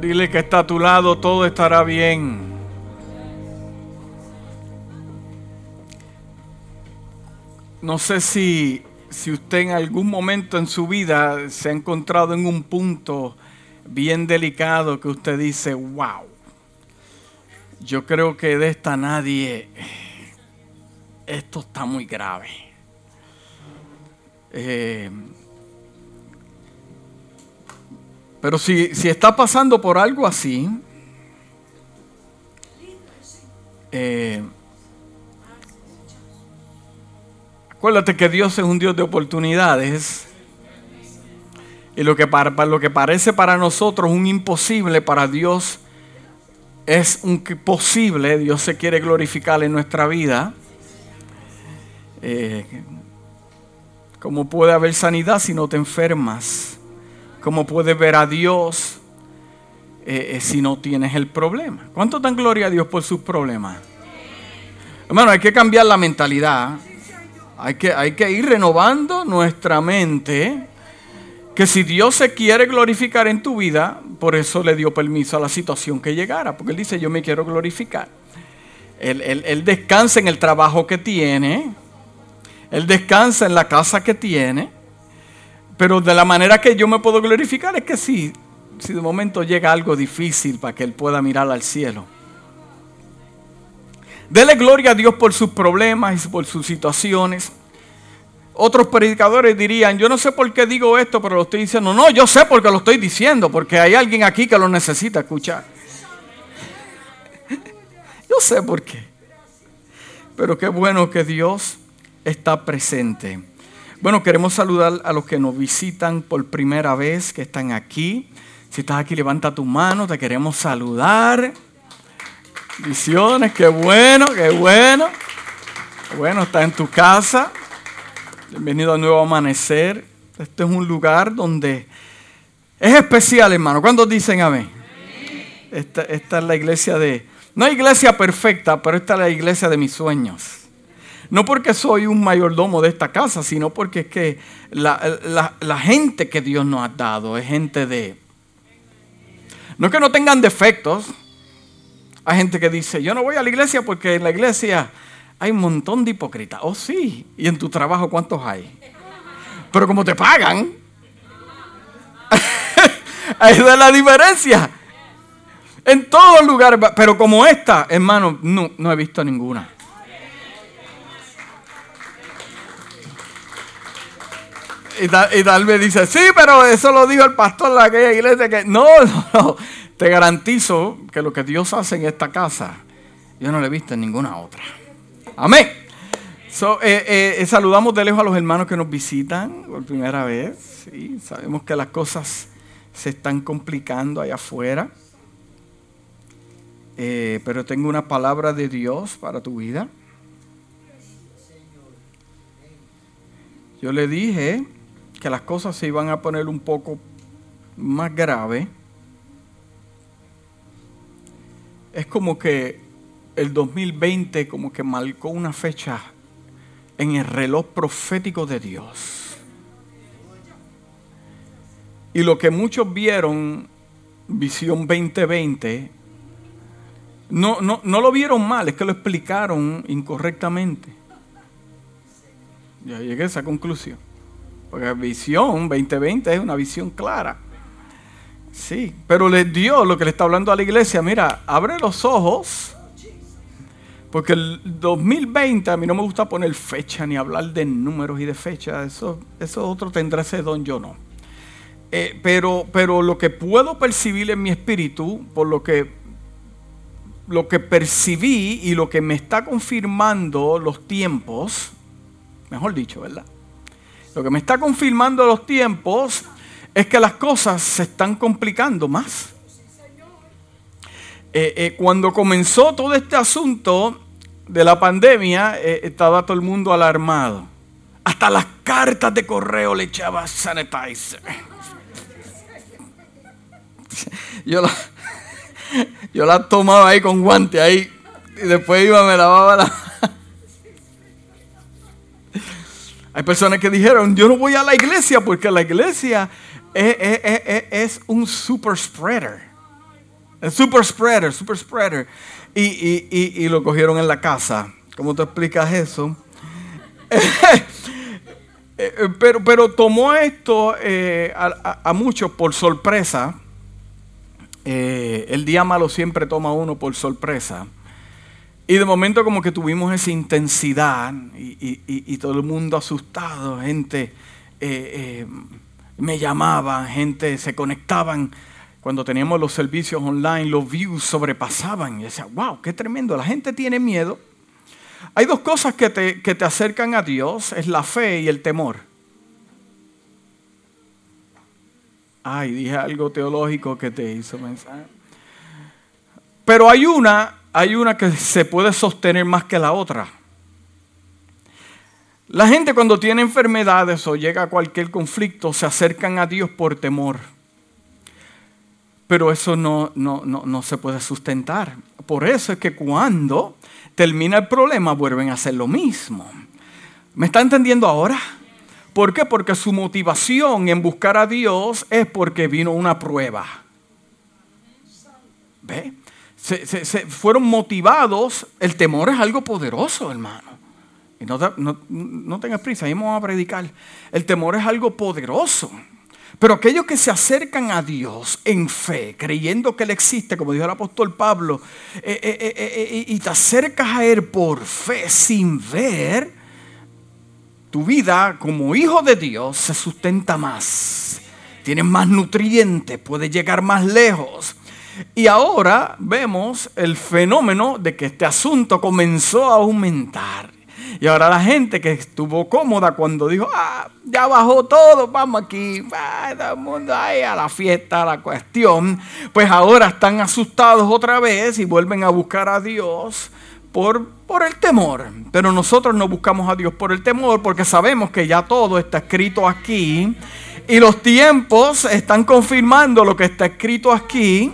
Dile que está a tu lado, todo estará bien. No sé si, si usted en algún momento en su vida se ha encontrado en un punto bien delicado que usted dice, wow, yo creo que de esta nadie, esto está muy grave. Eh, pero si, si, está pasando por algo así, eh, acuérdate que Dios es un Dios de oportunidades. Y lo que, para, lo que parece para nosotros un imposible, para Dios es un posible. Dios se quiere glorificar en nuestra vida. Eh, ¿Cómo puede haber sanidad si no te enfermas? ¿Cómo puedes ver a Dios eh, eh, si no tienes el problema? ¿Cuánto dan gloria a Dios por sus problemas? Hermano, hay que cambiar la mentalidad. Hay que, hay que ir renovando nuestra mente que si Dios se quiere glorificar en tu vida, por eso le dio permiso a la situación que llegara, porque Él dice, yo me quiero glorificar. Él, descansa en el trabajo que tiene, Él descansa en la casa que tiene, pero de la manera que yo me puedo glorificar es que si, si de momento llega algo difícil para que Él pueda mirar al cielo. Dele gloria a Dios por sus problemas y por sus situaciones. Otros predicadores dirían, yo no sé por qué digo esto, pero lo estoy diciendo. No, yo sé por qué lo estoy diciendo, porque hay alguien aquí que lo necesita escuchar. Yo sé por qué. Pero qué bueno que Dios está presente. Bueno, queremos saludar a los que nos visitan por primera vez, que están aquí. Si estás aquí, levanta tu mano, te queremos saludar. Visiones, qué bueno, qué bueno. Bueno, está en tu casa. Bienvenido a Nuevo Amanecer. Este es un lugar donde es especial, hermano. ¿Cuántos dicen amén? Esta, esta es la iglesia de... No iglesia perfecta, pero esta es la iglesia de mis sueños. No porque soy un mayordomo de esta casa, sino porque es que la, gente que Dios nos ha dado es gente de... No es que no tengan defectos. Hay gente que dice, yo no voy a la iglesia porque en la iglesia hay un montón de hipócritas. Oh, sí. ¿Y en tu trabajo cuántos hay? Pero como te pagan, ahí da la diferencia. En todos lugares, pero como esta, hermano, no, no he visto ninguna. Y tal, vez dice, sí, pero eso lo dijo el pastor de aquella iglesia que no, no, no, te garantizo que lo que Dios hace en esta casa, yo no lo he visto en ninguna otra. Amén. Eh, eh, saludamos de lejos a los hermanos que nos visitan por primera vez. Sabemos que las cosas se están complicando allá afuera. Eh, pero tengo una palabra de Dios para tu vida. Yo le dije que las cosas se iban a poner un poco más grave. Es como que el 2020 como que marcó una fecha en el reloj profético de Dios. Y lo que muchos vieron, visión 2020, no, no, no lo vieron mal, es que lo explicaron incorrectamente. Ya llegué a esa conclusión. Porque visión 2020 es una visión clara. Sí, pero le dio lo que le está hablando a la iglesia. Mira, abre los ojos porque el 2020 a mí no me gusta poner fecha ni hablar de números y de fechas. Eso, eso otro tendrá ese don, yo no. Eh, pero, pero lo que puedo percibir en mi espíritu, por lo que, lo que percibí y lo que me está confirmando los tiempos, mejor dicho, ¿verdad? Lo que me está confirmando los tiempos es que las cosas se están complicando más. Eh, eh, cuando comenzó todo este asunto de la pandemia, eh, estaba todo el mundo alarmado. Hasta las cartas de correo le echaba sanitizer. Yo la, yo la tomaba ahí con guante ahí y después iba me lavaba la Hay personas que dijeron, yo no voy a la iglesia porque la iglesia es, un super spreader. Super spreader, super spreader. Y, lo cogieron en la casa. ¿Cómo te explicas eso? pero, pero tomó esto eh, a, muchos por sorpresa. Eh, el día malo siempre toma uno por sorpresa. Y de momento como que tuvimos esa intensidad y, todo el mundo asustado, gente eh, me llamaban, gente se conectaban cuando teníamos los servicios online, los views sobrepasaban. Y decía, wow, qué tremendo. La gente tiene miedo. Hay dos cosas que te, que te acercan a Dios, es la fe y el temor. Ay, dije algo teológico que te hizo pensar. Pero hay una, hay una que se puede sostener más que la otra. La gente cuando tiene enfermedades o llega a cualquier conflicto se acercan a Dios por temor. Pero eso no, no, se puede sustentar. Por eso es que cuando termina el problema vuelven a hacer lo mismo. ¿Me está entendiendo ahora? ¿Por qué? Porque su motivación en buscar a Dios es porque vino una prueba. ¿Ve? Se, fueron motivados. El temor es algo poderoso, hermano. Y no, no tengas prisa, ahí vamos a predicar. El temor es algo poderoso. Pero aquellos que se acercan a Dios en fe, creyendo que Él existe, como dijo el apóstol Pablo, eh, eh, eh, y te acercas a Él por fe sin ver, tu vida como hijo de Dios se sustenta más. Tienes más nutrientes, puedes llegar más lejos. Y ahora vemos el fenómeno de que este asunto comenzó a aumentar. Y ahora la gente que estuvo cómoda cuando dijo, ah, ya bajó todo, vamos aquí, todo el mundo ahí a la fiesta, a la cuestión, pues ahora están asustados otra vez y vuelven a buscar a Dios por, por el temor. Pero nosotros no buscamos a Dios por el temor porque sabemos que ya todo está escrito aquí y los tiempos están confirmando lo que está escrito aquí.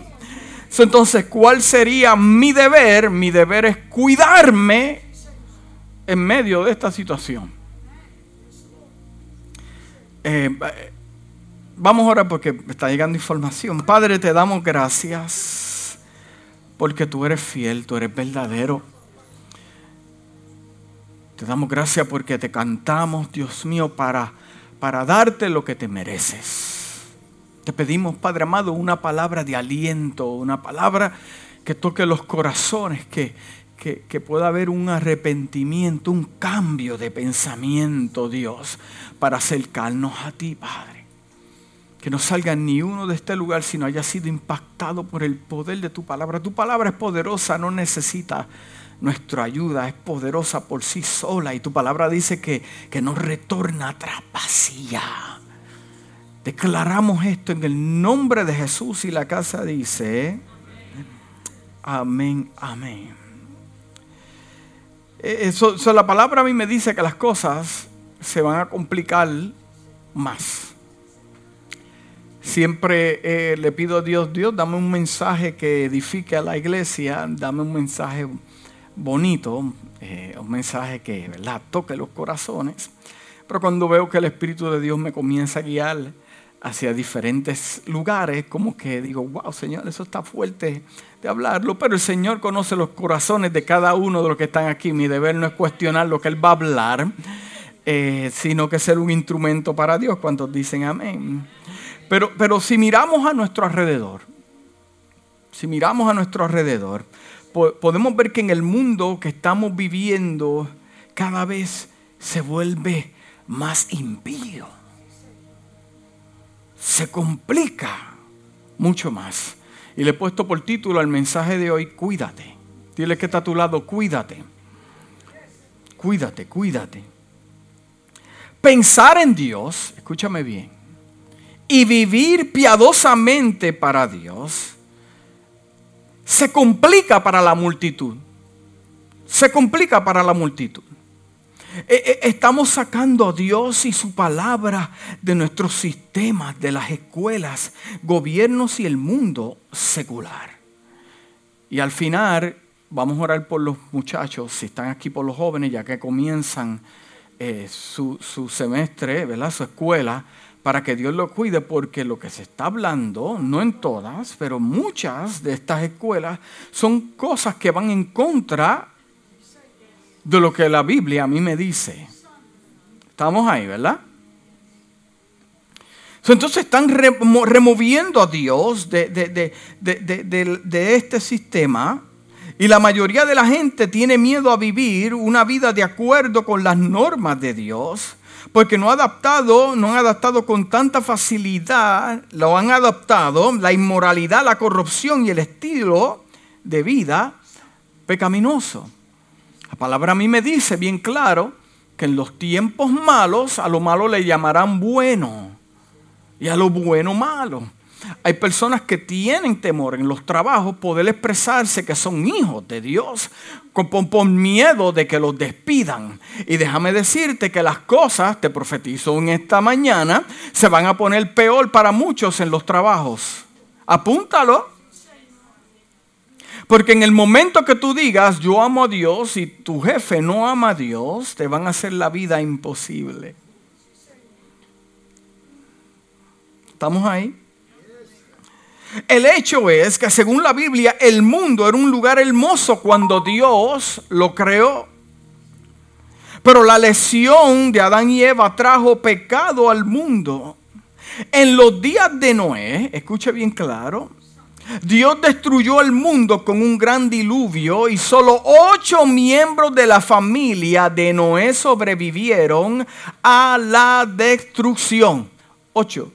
Entonces, ¿cuál sería mi deber? Mi deber es cuidarme en medio de esta situación. Eh, vamos ahora porque me está llegando información. Padre, te damos gracias porque tú eres fiel, tú eres verdadero. Te damos gracias porque te cantamos, Dios mío, para, para darte lo que te mereces. Te pedimos, Padre amado, una palabra de aliento, una palabra que toque los corazones, que, que, pueda haber un arrepentimiento, un cambio de pensamiento, Dios, para acercarnos a ti, Padre. Que no salga ni uno de este lugar si no haya sido impactado por el poder de tu palabra. Tu palabra es poderosa, no necesita nuestra ayuda, es poderosa por sí sola. Y tu palabra dice que, que no retorna atrás. Declaramos esto en el nombre de Jesús y la casa dice, amén, amén. Eso, eh, eh, la palabra a mí me dice que las cosas se van a complicar más. Siempre eh, le pido a Dios, Dios, dame un mensaje que edifique a la iglesia, dame un mensaje bonito, un mensaje que ¿verdad? toque los corazones. Pero cuando veo que el Espíritu de Dios me comienza a guiar hacia diferentes lugares, como que digo, wow, Señor, eso está fuerte de hablarlo, pero el Señor conoce los corazones de cada uno de los que están aquí. Mi deber no es cuestionar lo que Él va a hablar, eh, sino que ser un instrumento para Dios. Cuando dicen amén? Pero, pero si miramos a nuestro alrededor, si miramos a nuestro alrededor, podemos ver que en el mundo que estamos viviendo cada vez se vuelve más impío se complica mucho más. Y le he puesto por título al mensaje de hoy, cuídate. Dile que está a tu lado, cuídate. Cuídate, cuídate. Pensar en Dios, escúchame bien, y vivir piadosamente para Dios, se complica para la multitud. Se complica para la multitud. Eh, eh, estamos sacando a Dios y su palabra de nuestros sistemas, de las escuelas, gobiernos y el mundo secular. Y al final vamos a orar por los muchachos, si están aquí por los jóvenes, ya que comienzan eh, su, semestre, ¿verdad? su escuela, para que Dios lo cuide, porque lo que se está hablando, no en todas, pero muchas de estas escuelas son cosas que van en contra de lo que la Biblia a mí me dice. Estamos ahí, ¿verdad? Entonces están removiendo a Dios de, este sistema y la mayoría de la gente tiene miedo a vivir una vida de acuerdo con las normas de Dios porque no ha adaptado, no han adaptado con tanta facilidad, lo han adaptado la inmoralidad, la corrupción y el estilo de vida pecaminoso. La palabra a mí me dice bien claro que en los tiempos malos a lo malo le llamarán bueno y a lo bueno malo. Hay personas que tienen temor en los trabajos poder expresarse que son hijos de Dios por, miedo de que los despidan. Y déjame decirte que las cosas, te profetizo en esta mañana, se van a poner peor para muchos en los trabajos. Apúntalo. Porque en el momento que tú digas, yo amo a Dios y tu jefe no ama a Dios, te van a hacer la vida imposible. ¿Estamos ahí? El hecho es que según la Biblia el mundo era un lugar hermoso cuando Dios lo creó. Pero la lesión de Adán y Eva trajo pecado al mundo. En los días de Noé, escuche bien claro, Dios destruyó el mundo con un gran diluvio y solo ocho miembros de la familia de Noé sobrevivieron a la destrucción. Ocho.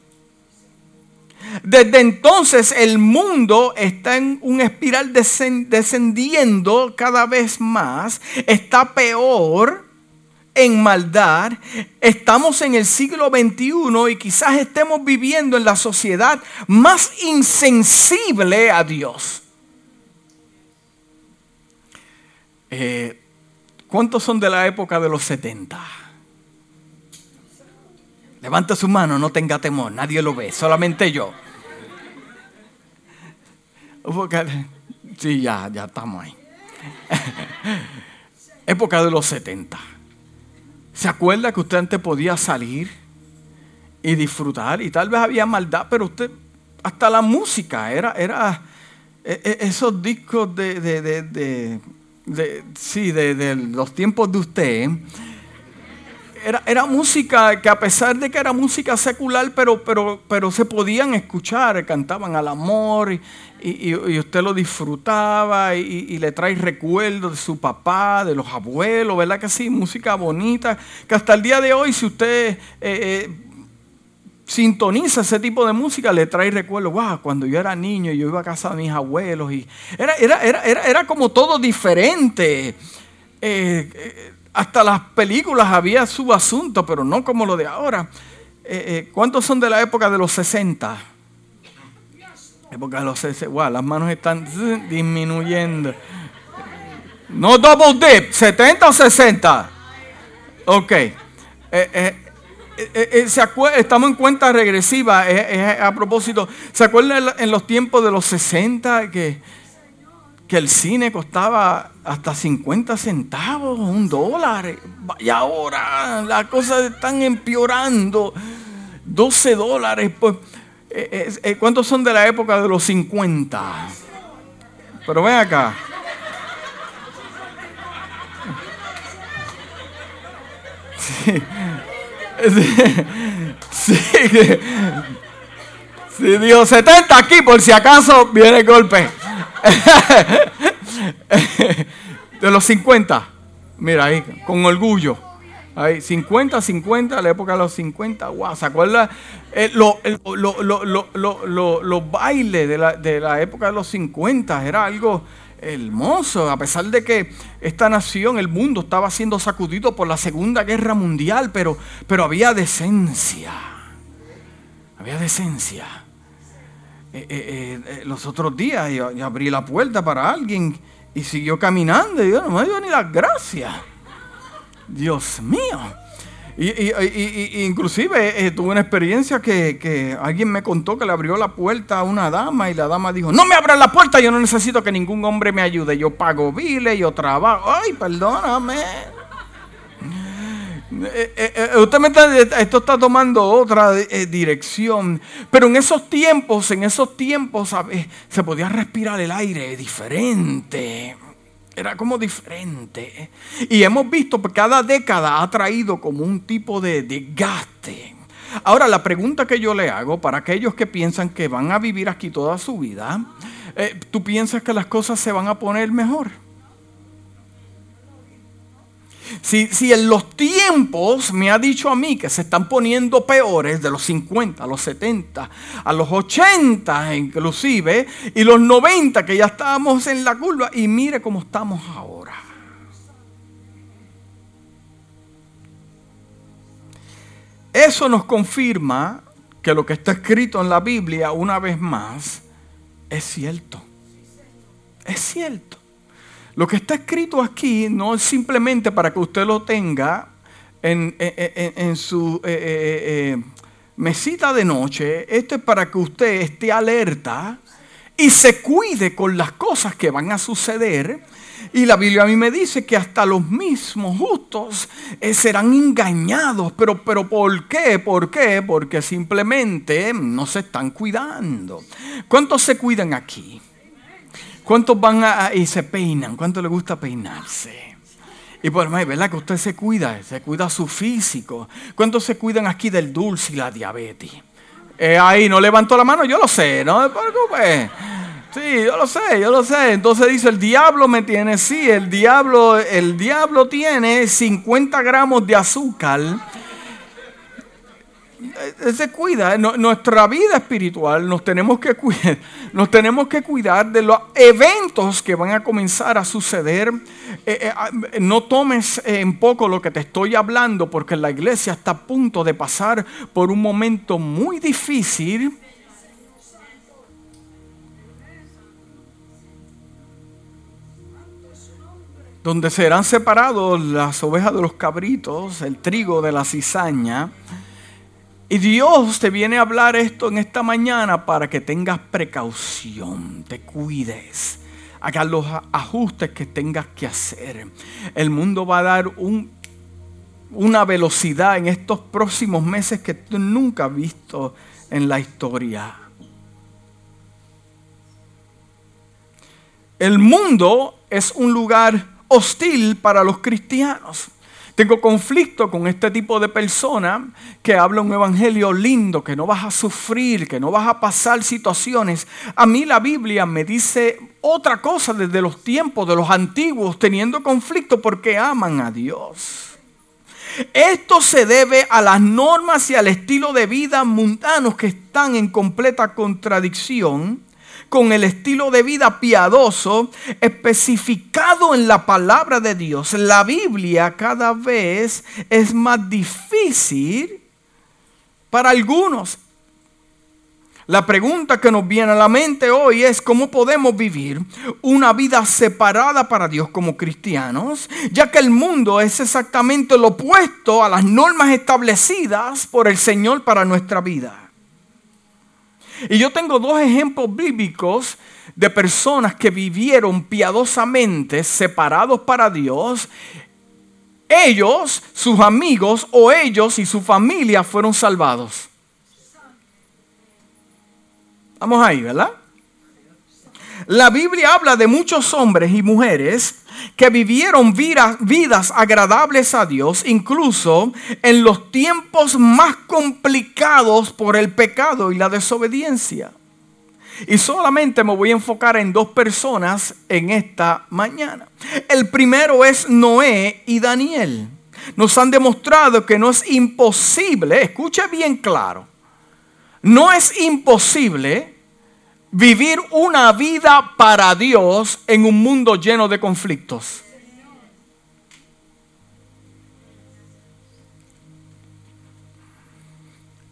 Desde entonces el mundo está en un espiral descendiendo cada vez más, está peor en maldad. Estamos en el siglo XXI y quizás estemos viviendo en la sociedad más insensible a Dios. Eh, ¿Cuántos son de la época de los 70? Levanta su mano, no tenga temor, nadie lo ve, solamente yo. Sí, ya, ya estamos ahí. Época de los 70. ¿Se acuerda que usted antes podía salir y disfrutar? Y tal vez había maldad, pero usted, hasta la música, era, era e, e, esos discos de, de, de, sí, de, los tiempos de usted era, música que a pesar de que era música secular, pero, pero, pero se podían escuchar, cantaban al amor y, usted lo disfrutaba y, le trae recuerdos de su papá, de los abuelos, ¿verdad que sí? Música bonita, que hasta el día de hoy si usted eh, eh, sintoniza ese tipo de música, le trae recuerdos, wow, cuando yo era niño yo iba a casa de mis abuelos y era, era, era, era, como todo diferente. Eh, hasta las películas había su asunto, pero no como lo de ahora. Eh, eh, ¿Cuántos son de la época de los 60? Época de los 60. Wow, las manos están disminuyendo. No double dip, 70 o 60. Ok. Eh, estamos en cuenta regresiva. a propósito, ¿se acuerdan en los tiempos de los 60 que que el cine costaba hasta 50 centavos, un dólar. Y ahora las cosas están empeorando. 12 dólares. Pues, eh, eh, eh, ¿Cuántos son de la época de los 50? Pero ven acá. Sí. Sí. sí. dijo 70 aquí por si acaso viene el golpe. De los 50. Mira ahí, con orgullo. Ahí, 50, 50, la época de los 50. Wow, ¿se acuerda? Eh, los bailes de la, de la época de los 50 era algo hermoso, a pesar de que esta nación, el mundo, estaba siendo sacudido por la Segunda Guerra Mundial, pero, pero había decencia. Había decencia. Eh, eh, eh, los otros días y, abrí la puerta para alguien y siguió caminando y yo no me dio ni las gracias. Dios mío. Y, inclusive tuve una experiencia que, alguien me contó que le abrió la puerta a una dama y la dama dijo, no me abran la puerta, yo no necesito que ningún hombre me ayude, yo pago biles, yo trabajo, ay, perdóname. Eh, eh, eh, usted me está, esto está tomando otra dirección. Pero en esos tiempos, en esos tiempos, se podía respirar el aire diferente. Era como diferente. Y hemos visto que cada década ha traído como un tipo de desgaste. Ahora, la pregunta que yo le hago para aquellos que piensan que van a vivir aquí toda su vida, ¿tú piensas que las cosas se van a poner mejor? Si, en los tiempos me ha dicho a mí que se están poniendo peores de los 50, a los 70, a los 80 inclusive, y los 90 que ya estábamos en la curva, y mire cómo estamos ahora. Eso nos confirma que lo que está escrito en la Biblia, una vez más, es cierto. Es cierto. Lo que está escrito aquí no es simplemente para que usted lo tenga en, su eh, eh, eh, mesita de noche. Esto es para que usted esté alerta y se cuide con las cosas que van a suceder. Y la Biblia a mí me dice que hasta los mismos justos serán engañados. Pero, pero ¿por qué? ¿Por qué? Porque simplemente no se están cuidando. ¿Cuántos se cuidan aquí? ¿Cuántos van a, y se peinan? ¿Cuánto le gusta peinarse? Y por más, ¿verdad? Que usted se cuida, se cuida su físico. ¿Cuántos se cuidan aquí del dulce y la diabetes? Eh, ahí no levantó la mano, yo lo sé, no me preocupe. Sí, yo lo sé, yo lo sé. Entonces dice, el diablo me tiene, sí, el diablo, el diablo tiene 50 gramos de azúcar se cuida. Nuestra vida espiritual nos tenemos que cuidar, nos tenemos que cuidar de los eventos que van a comenzar a suceder. Eh, eh, ah, no tomes en poco lo que te estoy hablando, porque la iglesia está a punto de pasar por un momento muy difícil. donde serán separados las ovejas de los cabritos, el trigo de la cizaña. Y Dios te viene a hablar esto en esta mañana para que tengas precaución, te cuides, hagas los ajustes que tengas que hacer. El mundo va a dar una velocidad en estos próximos meses que tú nunca has visto en la historia. El mundo es un lugar hostil para los cristianos. Tengo conflicto con este tipo de persona que habla un evangelio lindo, que no vas a sufrir, que no vas a pasar situaciones. A mí la Biblia me dice otra cosa desde los tiempos de los antiguos, teniendo conflicto porque aman a Dios. Esto se debe a las normas y al estilo de vida mundanos que están en completa contradicción con el estilo de vida piadoso especificado en la palabra de Dios. La Biblia cada vez es más difícil para algunos. La pregunta que nos viene a la mente hoy es cómo podemos vivir una vida separada para Dios como cristianos, ya que el mundo es exactamente lo opuesto a las normas establecidas por el Señor para nuestra vida. Y yo tengo dos ejemplos bíblicos de personas que vivieron piadosamente separados para Dios. Ellos, sus amigos o ellos y su familia fueron salvados. Vamos ahí, ¿verdad? La Biblia habla de muchos hombres y mujeres que vivieron vidas agradables a Dios, incluso en los tiempos más complicados por el pecado y la desobediencia. Y solamente me voy a enfocar en dos personas en esta mañana. El primero es Noé y Daniel. Nos han demostrado que no es imposible, escuche bien claro, no es imposible vivir una vida para Dios en un mundo lleno de conflictos.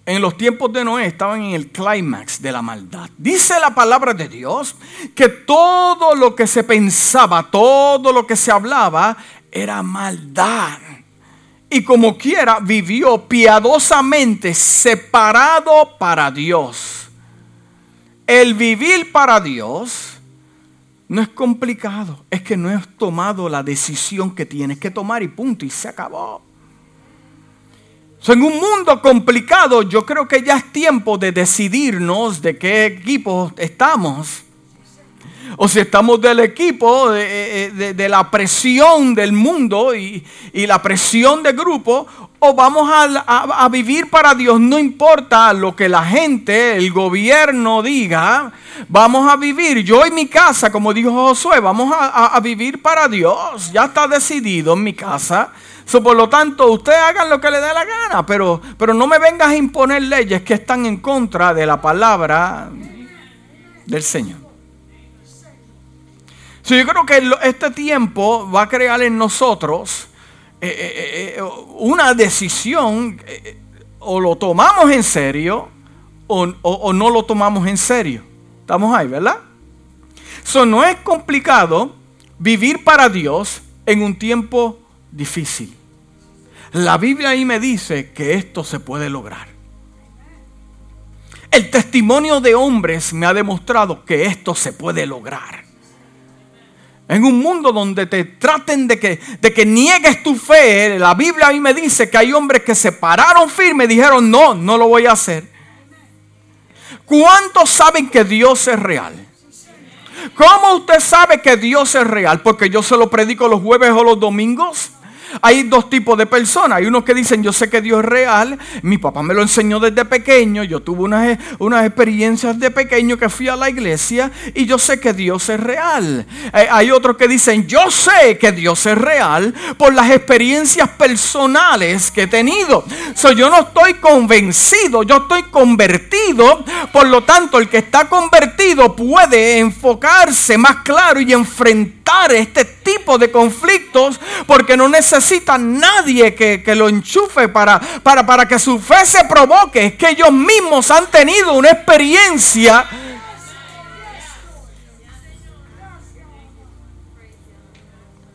En los tiempos de Noé estaban en el clímax de la maldad. Dice la palabra de Dios que todo lo que se pensaba, todo lo que se hablaba era maldad. Y como quiera vivió piadosamente separado para Dios. El vivir para Dios no es complicado, es que no has tomado la decisión que tienes que tomar y punto, y se acabó. en un mundo complicado, yo creo que ya es tiempo de decidirnos de qué equipo estamos. O si estamos del equipo de, la presión del mundo y, la presión de grupo, o vamos a, vivir para Dios, no importa lo que la gente, el gobierno diga, vamos a vivir. Yo en mi casa, como dijo Josué, vamos a, vivir para Dios. Ya está decidido en mi casa por lo tanto, ustedes hagan lo que les dé la gana, pero, pero no me vengas a imponer leyes que están en contra de la palabra del Señor. Yo creo que este tiempo va a crear en nosotros eh, eh, eh, una decisión, o lo tomamos en serio o, no lo tomamos en serio. Estamos ahí, ¿verdad? Eso no es complicado vivir para Dios en un tiempo difícil. La Biblia ahí me dice que esto se puede lograr. El testimonio de hombres me ha demostrado que esto se puede lograr. En un mundo donde te traten de que, de que niegues tu fe, la Biblia ahí me dice que hay hombres que se pararon firmes y dijeron, no, no lo voy a hacer. ¿Cuántos saben que Dios es real? ¿Cómo usted sabe que Dios es real? Porque yo se lo predico los jueves o los domingos. Hay dos tipos de personas. Hay unos que dicen, yo sé que Dios es real. Mi papá me lo enseñó desde pequeño. Yo tuve unas, unas experiencias de pequeño que fui a la iglesia y yo sé que Dios es real. Eh, hay otros que dicen, yo sé que Dios es real por las experiencias personales que he tenido. So, yo no estoy convencido, yo estoy convertido. Por lo tanto, el que está convertido puede enfocarse más claro y enfrentar este tipo de conflictos porque no necesita necesita nadie que, lo enchufe para, para, para que su fe se provoque. Es que ellos mismos han tenido una experiencia.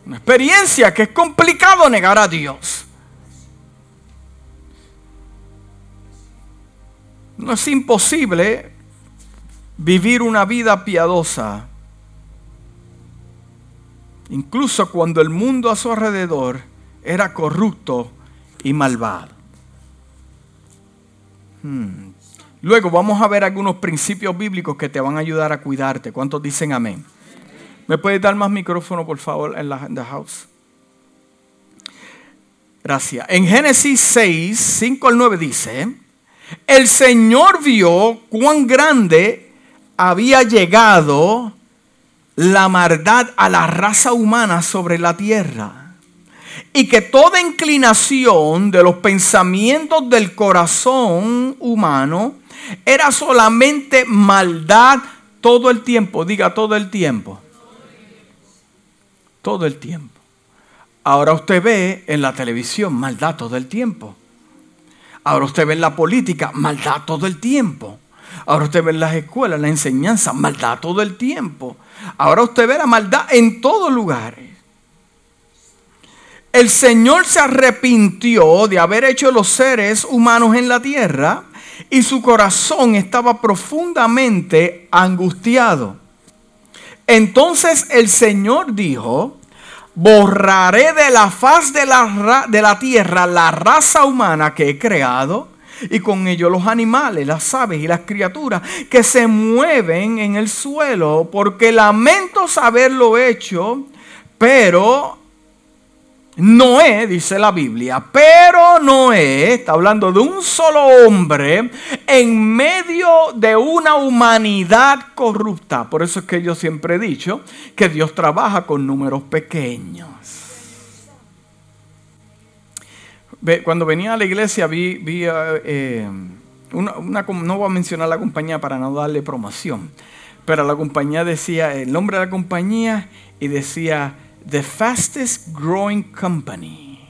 Una experiencia que es complicado negar a Dios. No es imposible vivir una vida piadosa incluso cuando el mundo a su alrededor era corrupto y malvado. Hmm. Luego vamos a ver algunos principios bíblicos que te van a ayudar a cuidarte. ¿Cuántos dicen amén? ¿Me puedes dar más micrófono, por favor, en la, house? Gracias. En Génesis 6, 5 al 9 dice, el Señor vio cuán grande había llegado la maldad a la raza humana sobre la tierra. Y que toda inclinación de los pensamientos del corazón humano era solamente maldad todo el tiempo. Diga todo el tiempo. Todo el tiempo. Ahora usted ve en la televisión maldad todo el tiempo. Ahora usted ve en la política maldad todo el tiempo. Ahora usted ve en las escuelas, la enseñanza, maldad todo el tiempo. Ahora usted ve la maldad en todos lugares. El Señor se arrepintió de haber hecho los seres humanos en la tierra y su corazón estaba profundamente angustiado. Entonces el Señor dijo, borraré de la faz de la, de la tierra la raza humana que he creado y con ellos los animales, las aves y las criaturas que se mueven en el suelo, porque lamento saberlo hecho, pero Noé, dice la Biblia, pero Noé, está hablando de un solo hombre en medio de una humanidad corrupta. Por eso es que yo siempre he dicho que Dios trabaja con números pequeños. Cuando venía a la iglesia vi, vi eh, una, no voy a mencionar la compañía para no darle promoción, pero la compañía decía el nombre de la compañía y decía The Fastest Growing Company.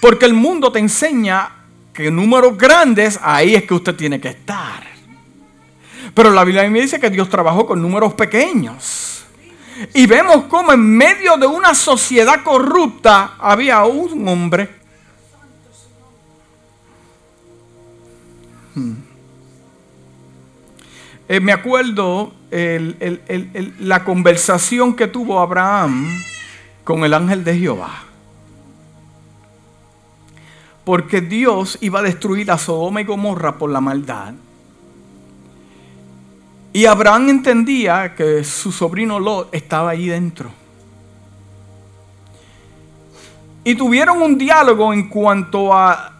Porque el mundo te enseña que números grandes, ahí es que usted tiene que estar. Pero la Biblia me dice que Dios trabajó con números pequeños. Y vemos cómo en medio de una sociedad corrupta había un hombre. Hmm. Eh, me acuerdo la conversación que tuvo Abraham con el ángel de Jehová. porque Dios iba a destruir a Sodoma y Gomorra por la maldad. Y Abraham entendía que su sobrino Lot estaba ahí dentro. Y tuvieron un diálogo en cuanto a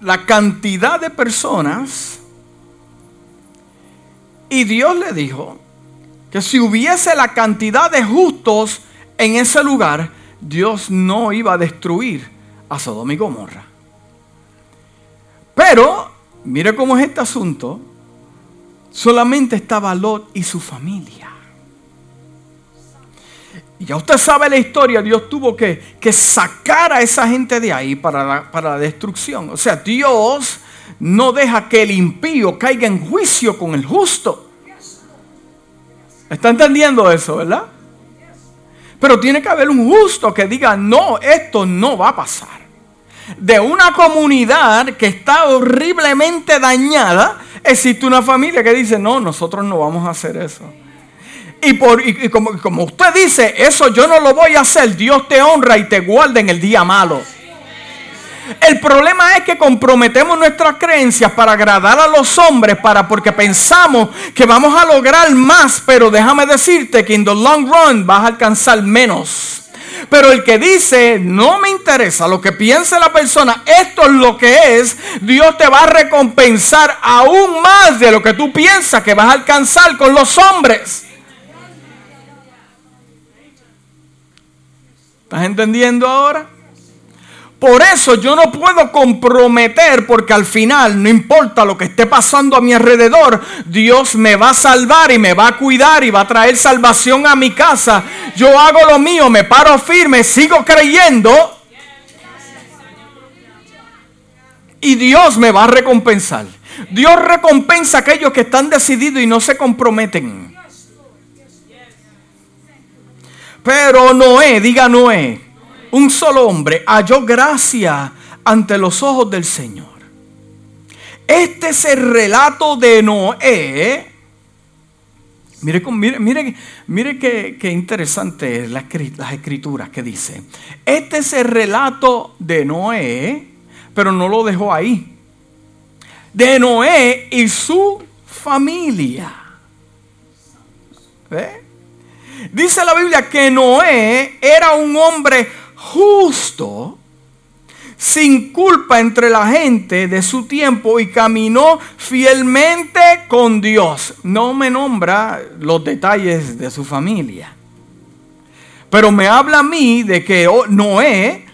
la cantidad de personas. Y Dios le dijo que si hubiese la cantidad de justos en ese lugar, Dios no iba a destruir a Sodoma y Gomorra. Pero, mire cómo es este asunto. Solamente estaba Lot y su familia. Y ya usted sabe la historia, Dios tuvo que, sacar a esa gente de ahí para la, para la destrucción. O sea, Dios no deja que el impío caiga en juicio con el justo. ¿Está entendiendo eso, verdad? Pero tiene que haber un justo que diga, no, esto no va a pasar de una comunidad que está horriblemente dañada, existe una familia que dice, no, nosotros no vamos a hacer eso. Y, por, como, como, usted dice, eso yo no lo voy a hacer, Dios te honra y te guarda en el día malo. El problema es que comprometemos nuestras creencias para agradar a los hombres, para porque pensamos que vamos a lograr más, pero déjame decirte que en the long run vas a alcanzar menos. Pero el que dice, no me interesa lo que piense la persona, esto es lo que es, Dios te va a recompensar aún más de lo que tú piensas que vas a alcanzar con los hombres. ¿Estás entendiendo ahora? Por eso yo no puedo comprometer porque al final, no importa lo que esté pasando a mi alrededor, Dios me va a salvar y me va a cuidar y va a traer salvación a mi casa. Yo hago lo mío, me paro firme, sigo creyendo. Y Dios me va a recompensar. Dios recompensa a aquellos que están decididos y no se comprometen. Pero Noé, diga Noé, un solo hombre halló gracia ante los ojos del Señor. Este es el relato de Noé. Mire, mire, mire, mire qué, interesante es las, las escrituras que dice. Este es el relato de Noé, pero no lo dejó ahí. De Noé y su familia. Dice la Biblia que Noé era un hombre justo, sin culpa entre la gente de su tiempo y caminó fielmente con Dios. No me nombra los detalles de su familia. Pero me habla a mí de que Noé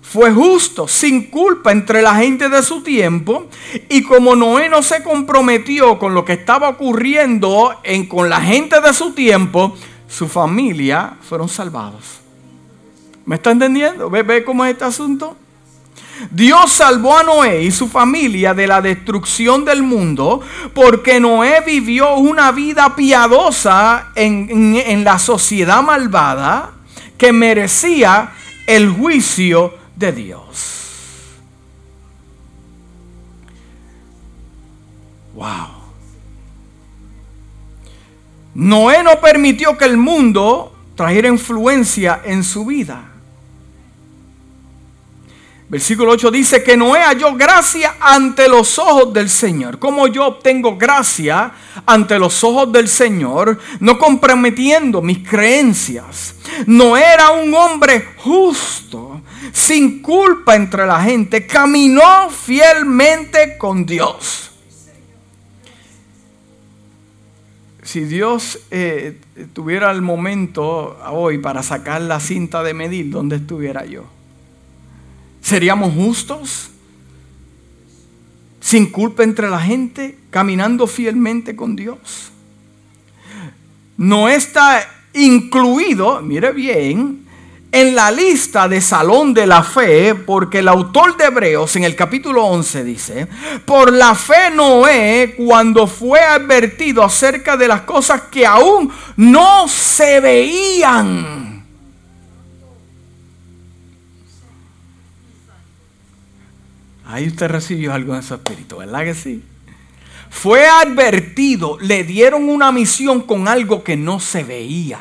fue justo, sin culpa entre la gente de su tiempo. Y como Noé no se comprometió con lo que estaba ocurriendo en, con la gente de su tiempo, su familia fueron salvados. ¿Me está entendiendo? ¿Ve, ¿Ve cómo es este asunto? Dios salvó a Noé y su familia de la destrucción del mundo porque Noé vivió una vida piadosa en, en, la sociedad malvada que merecía el juicio de Dios. Wow. Noé no permitió que el mundo trajera influencia en su vida. Versículo 8 dice que Noé halló gracia ante los ojos del Señor. ¿Cómo yo obtengo gracia ante los ojos del Señor? No comprometiendo mis creencias. Noé era un hombre justo, sin culpa entre la gente. Caminó fielmente con Dios. Si Dios eh, tuviera el momento hoy para sacar la cinta de medir, ¿dónde estuviera yo? ¿Seríamos justos? Sin culpa entre la gente, caminando fielmente con Dios. No está incluido, mire bien, en la lista de Salón de la Fe, porque el autor de Hebreos en el capítulo 11 dice, por la fe Noé, cuando fue advertido acerca de las cosas que aún no se veían, Ahí usted recibió algo en su espíritu, ¿verdad que sí? Fue advertido, le dieron una misión con algo que no se veía.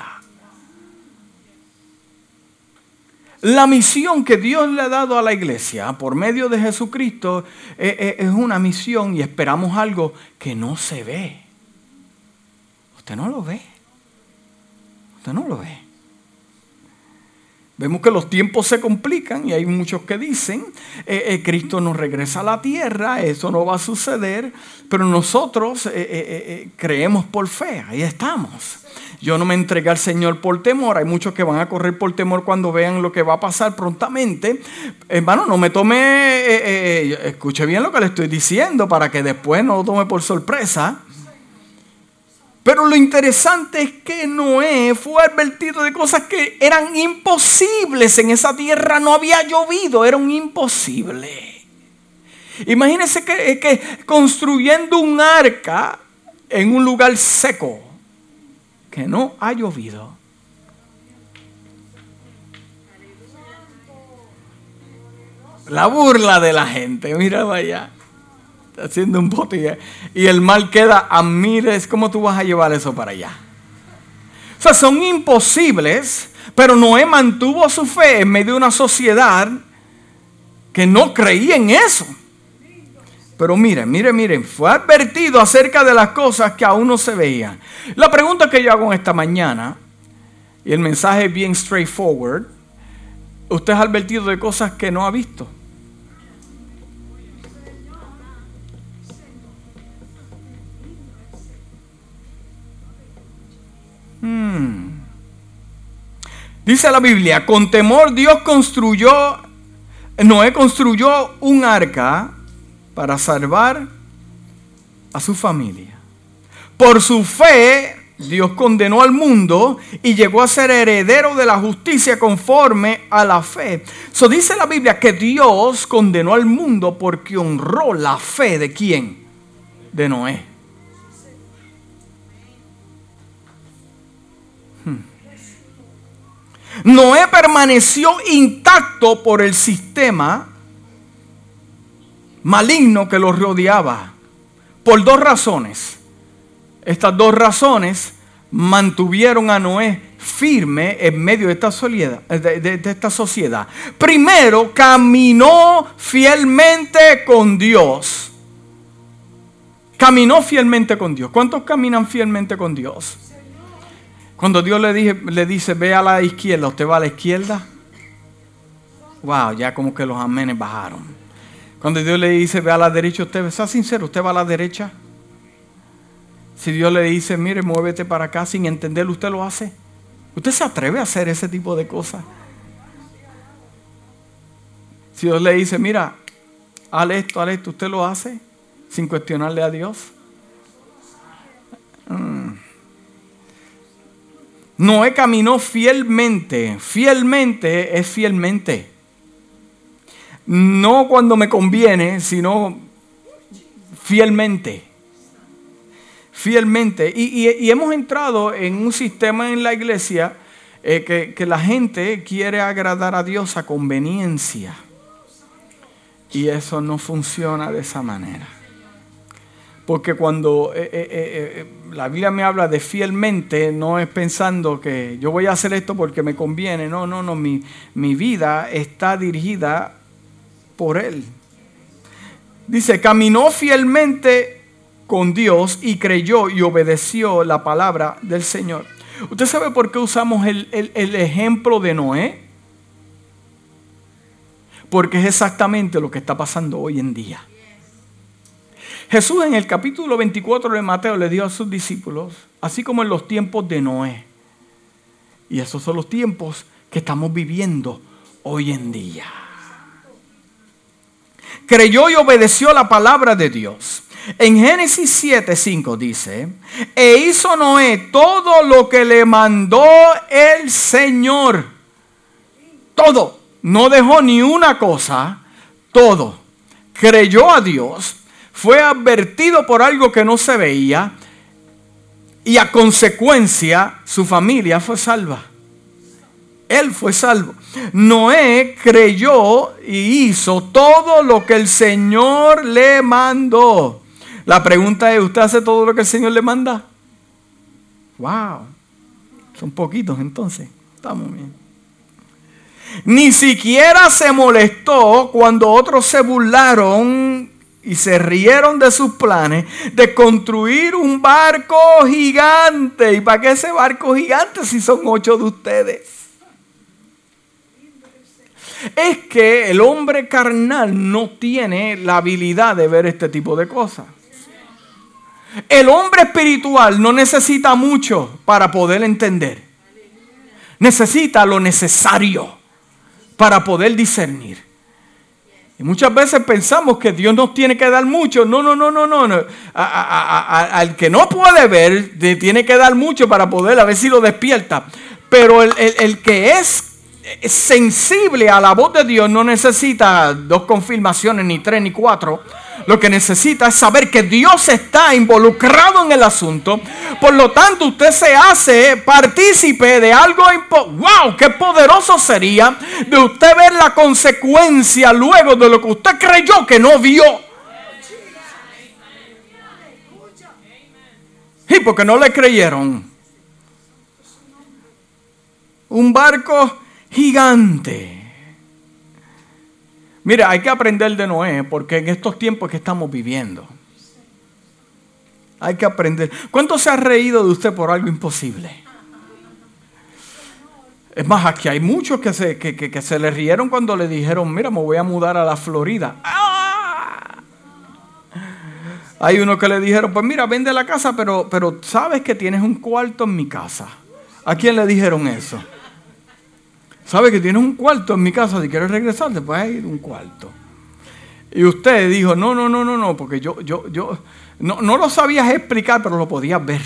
La misión que Dios le ha dado a la iglesia por medio de Jesucristo eh, eh, es una misión y esperamos algo que no se ve. Usted no lo ve. Usted no lo ve. Vemos que los tiempos se complican y hay muchos que dicen, eh, eh, Cristo nos regresa a la tierra, eso no va a suceder, pero nosotros eh, creemos por fe, ahí estamos. Yo no me entregué al Señor por temor, hay muchos que van a correr por temor cuando vean lo que va a pasar prontamente. Hermano, no me tome, escuche bien lo que le estoy diciendo para que después no lo tome por sorpresa. Pero lo interesante es que Noé fue advertido de cosas que eran imposibles en esa tierra. No había llovido, era un imposible. Imagínense que, que construyendo un arca en un lugar seco, que no ha llovido. La burla de la gente, mira vaya haciendo un bote y el mal queda a miles. ¿Cómo tú vas a llevar eso para allá? O sea, son imposibles, pero Noé mantuvo su fe en medio de una sociedad que no creía en eso. Pero miren, miren, miren, fue advertido acerca de las cosas que aún no se veían. La pregunta que yo hago esta mañana, y el mensaje es bien straightforward, usted es advertido de cosas que no ha visto. Hmm. Dice la Biblia, con temor Dios construyó, Noé construyó un arca para salvar a su familia. Por su fe, Dios condenó al mundo y llegó a ser heredero de la justicia conforme a la fe. So dice la Biblia que Dios condenó al mundo porque honró la fe de quién? De Noé. Noé permaneció intacto por el sistema maligno que lo rodeaba. Por dos razones. Estas dos razones mantuvieron a Noé firme en medio de esta, de esta sociedad. Primero, caminó fielmente con Dios. Caminó fielmente con Dios. ¿Cuántos caminan fielmente con Dios? Cuando Dios le, le dice, ve a la izquierda, usted va a la izquierda. Wow, ya como que los amenes bajaron. Cuando Dios le dice, ve a la derecha, usted, sea sincero, usted va a la derecha. Si Dios le dice, mire, muévete para acá sin entenderlo, usted lo hace. Usted se atreve a hacer ese tipo de cosas. Si Dios le dice, mira, haz esto, haz esto, usted lo hace sin cuestionarle a Dios. Mm. Noé caminó fielmente. Fielmente es fielmente. No cuando me conviene, sino fielmente. Fielmente. Y, hemos entrado en un sistema en la iglesia eh, que, que la gente quiere agradar a Dios a conveniencia. Y eso no funciona de esa manera. Porque cuando eh, eh, eh, la Biblia me habla de fielmente, no es pensando que yo voy a hacer esto porque me conviene. No, no, no. Mi, mi vida está dirigida por Él. Dice, caminó fielmente con Dios y creyó y obedeció la palabra del Señor. ¿Usted sabe por qué usamos el, el ejemplo de Noé? Porque es exactamente lo que está pasando hoy en día. Jesús en el capítulo 24 de Mateo le dio a sus discípulos, así como en los tiempos de Noé. Y esos son los tiempos que estamos viviendo hoy en día. Creyó y obedeció la palabra de Dios. En Génesis 7:5 dice, e hizo Noé todo lo que le mandó el Señor. Todo. No dejó ni una cosa. Todo. Creyó a Dios fue advertido por algo que no se veía y a consecuencia su familia fue salva. Él fue salvo. Noé creyó y hizo todo lo que el Señor le mandó. La pregunta es, ¿usted hace todo lo que el Señor le manda? Wow. Son poquitos entonces. Estamos bien. Ni siquiera se molestó cuando otros se burlaron y se rieron de sus planes de construir un barco gigante. ¿Y para qué ese barco gigante si son ocho de ustedes? Es que el hombre carnal no tiene la habilidad de ver este tipo de cosas. El hombre espiritual no necesita mucho para poder entender. Necesita lo necesario para poder discernir. Y muchas veces pensamos que Dios nos tiene que dar mucho. No, no, no, no, no. al que no puede ver, tiene que dar mucho para poder a ver si lo despierta. Pero el, el que es sensible a la voz de Dios no necesita dos confirmaciones, ni tres, ni cuatro lo que necesita es saber que Dios está involucrado en el asunto. Por lo tanto, usted se hace partícipe de algo. ¡Wow! ¡Qué poderoso sería de usted ver la consecuencia luego de lo que usted creyó que no vio! Y porque no le creyeron. Un barco gigante Mira, hay que aprender de Noé porque en estos tiempos que estamos viviendo, hay que aprender. ¿Cuánto se ha reído de usted por algo imposible? Es más, aquí hay muchos que se, que, se le rieron cuando le dijeron, mira, me voy a mudar a la Florida. ¡Ah! Hay uno que le dijeron, pues mira, vende la casa, pero, pero sabes que tienes un cuarto en mi casa. ¿A quién le dijeron eso? Sabe que tiene un cuarto en mi casa, si quieres regresar, te puedes ir un cuarto. Y usted dijo, no, no, no, no, no, porque yo, yo, yo, no, no lo sabías explicar, pero lo podías ver.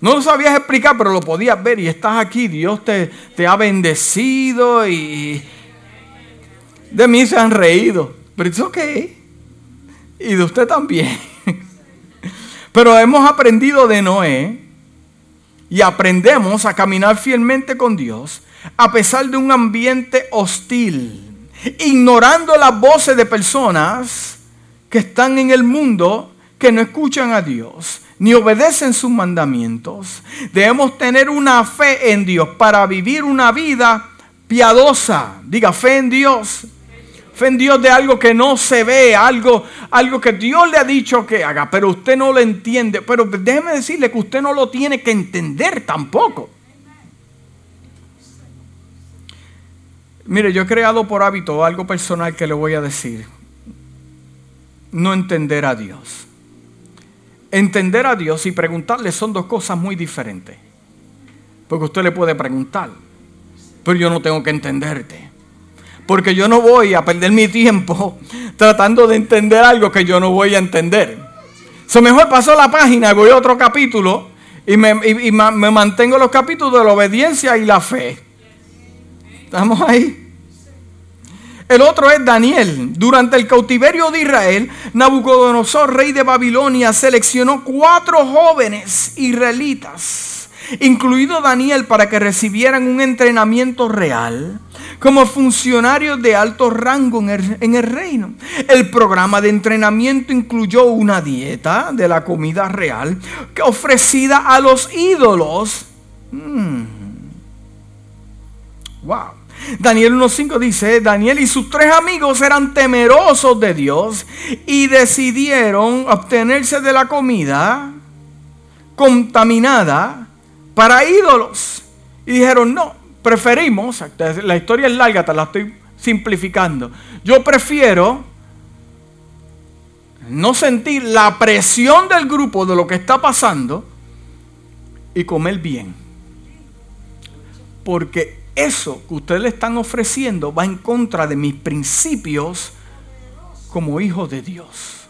No lo sabías explicar, pero lo podías ver y estás aquí, Dios te, te ha bendecido y de mí se han reído. Pero es ok. Y de usted también. Pero hemos aprendido de Noé y aprendemos a caminar fielmente con Dios a pesar de un ambiente hostil, ignorando las voces de personas que están en el mundo que no escuchan a Dios ni obedecen sus mandamientos. Debemos tener una fe en Dios para vivir una vida piadosa. Diga fe en Dios. Fe en Dios de algo que no se ve, algo, algo que Dios le ha dicho que haga, pero usted no lo entiende. Pero déjeme decirle que usted no lo tiene que entender tampoco. Mire, yo he creado por hábito algo personal que le voy a decir. No entender a Dios. Entender a Dios y preguntarle son dos cosas muy diferentes. Porque usted le puede preguntar, pero yo no tengo que entenderte. Porque yo no voy a perder mi tiempo tratando de entender algo que yo no voy a entender. So mejor paso la página, voy a otro capítulo y me, y me mantengo los capítulos de la obediencia y la fe. ¿Estamos ahí? El otro es Daniel. Durante el cautiverio de Israel, Nabucodonosor, rey de Babilonia, seleccionó cuatro jóvenes israelitas, incluido Daniel, para que recibieran un entrenamiento real como funcionarios de alto rango en el, reino. El programa de entrenamiento incluyó una dieta de la comida real ofrecida a los ídolos. Mm. Wow. Daniel 1.5 dice, Daniel y sus tres amigos eran temerosos de Dios y decidieron obtenerse de la comida contaminada para ídolos. Y dijeron, no, preferimos, la historia es larga, te la estoy simplificando. Yo prefiero no sentir la presión del grupo de lo que está pasando y comer bien. Porque eso que ustedes le están ofreciendo va en contra de mis principios como hijo de Dios.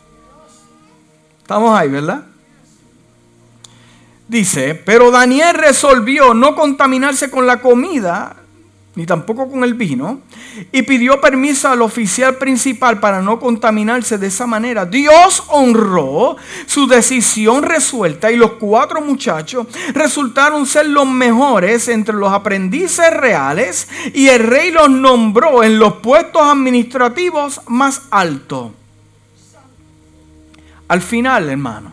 Estamos ahí, ¿verdad? Dice, pero Daniel resolvió no contaminarse con la comida ni tampoco con el vino, y pidió permiso al oficial principal para no contaminarse de esa manera. Dios honró su decisión resuelta y los cuatro muchachos resultaron ser los mejores entre los aprendices reales y el rey los nombró en los puestos administrativos más altos. Al final, hermano,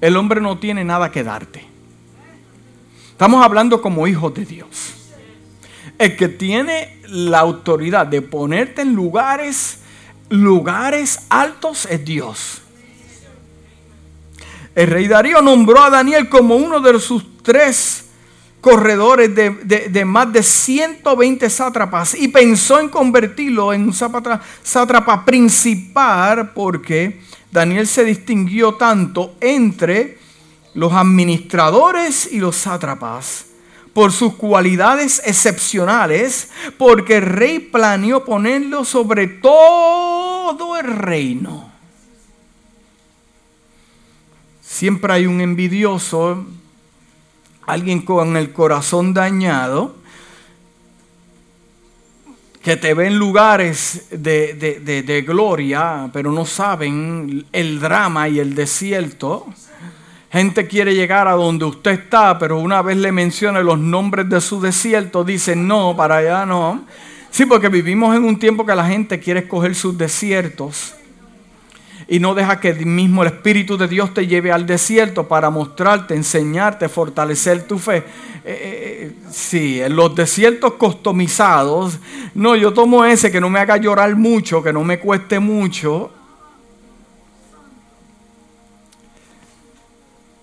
el hombre no tiene nada que darte. Estamos hablando como hijos de Dios. El que tiene la autoridad de ponerte en lugares, lugares altos es Dios. El rey Darío nombró a Daniel como uno de sus tres corredores de, más de 120 sátrapas y pensó en convertirlo en un sátrapa principal porque Daniel se distinguió tanto entre los administradores y los sátrapas por sus cualidades excepcionales, porque el rey planeó ponerlo sobre todo el reino. Siempre hay un envidioso, alguien con el corazón dañado, que te ve en lugares de, de, gloria, pero no saben el drama y el desierto. Gente quiere llegar a donde usted está, pero una vez le menciona los nombres de su desierto, dice no, para allá no. Sí, porque vivimos en un tiempo que la gente quiere escoger sus desiertos y no deja que mismo el Espíritu de Dios te lleve al desierto para mostrarte, enseñarte, fortalecer tu fe. Eh, eh, eh, sí, en los desiertos customizados, no, yo tomo ese que no me haga llorar mucho, que no me cueste mucho.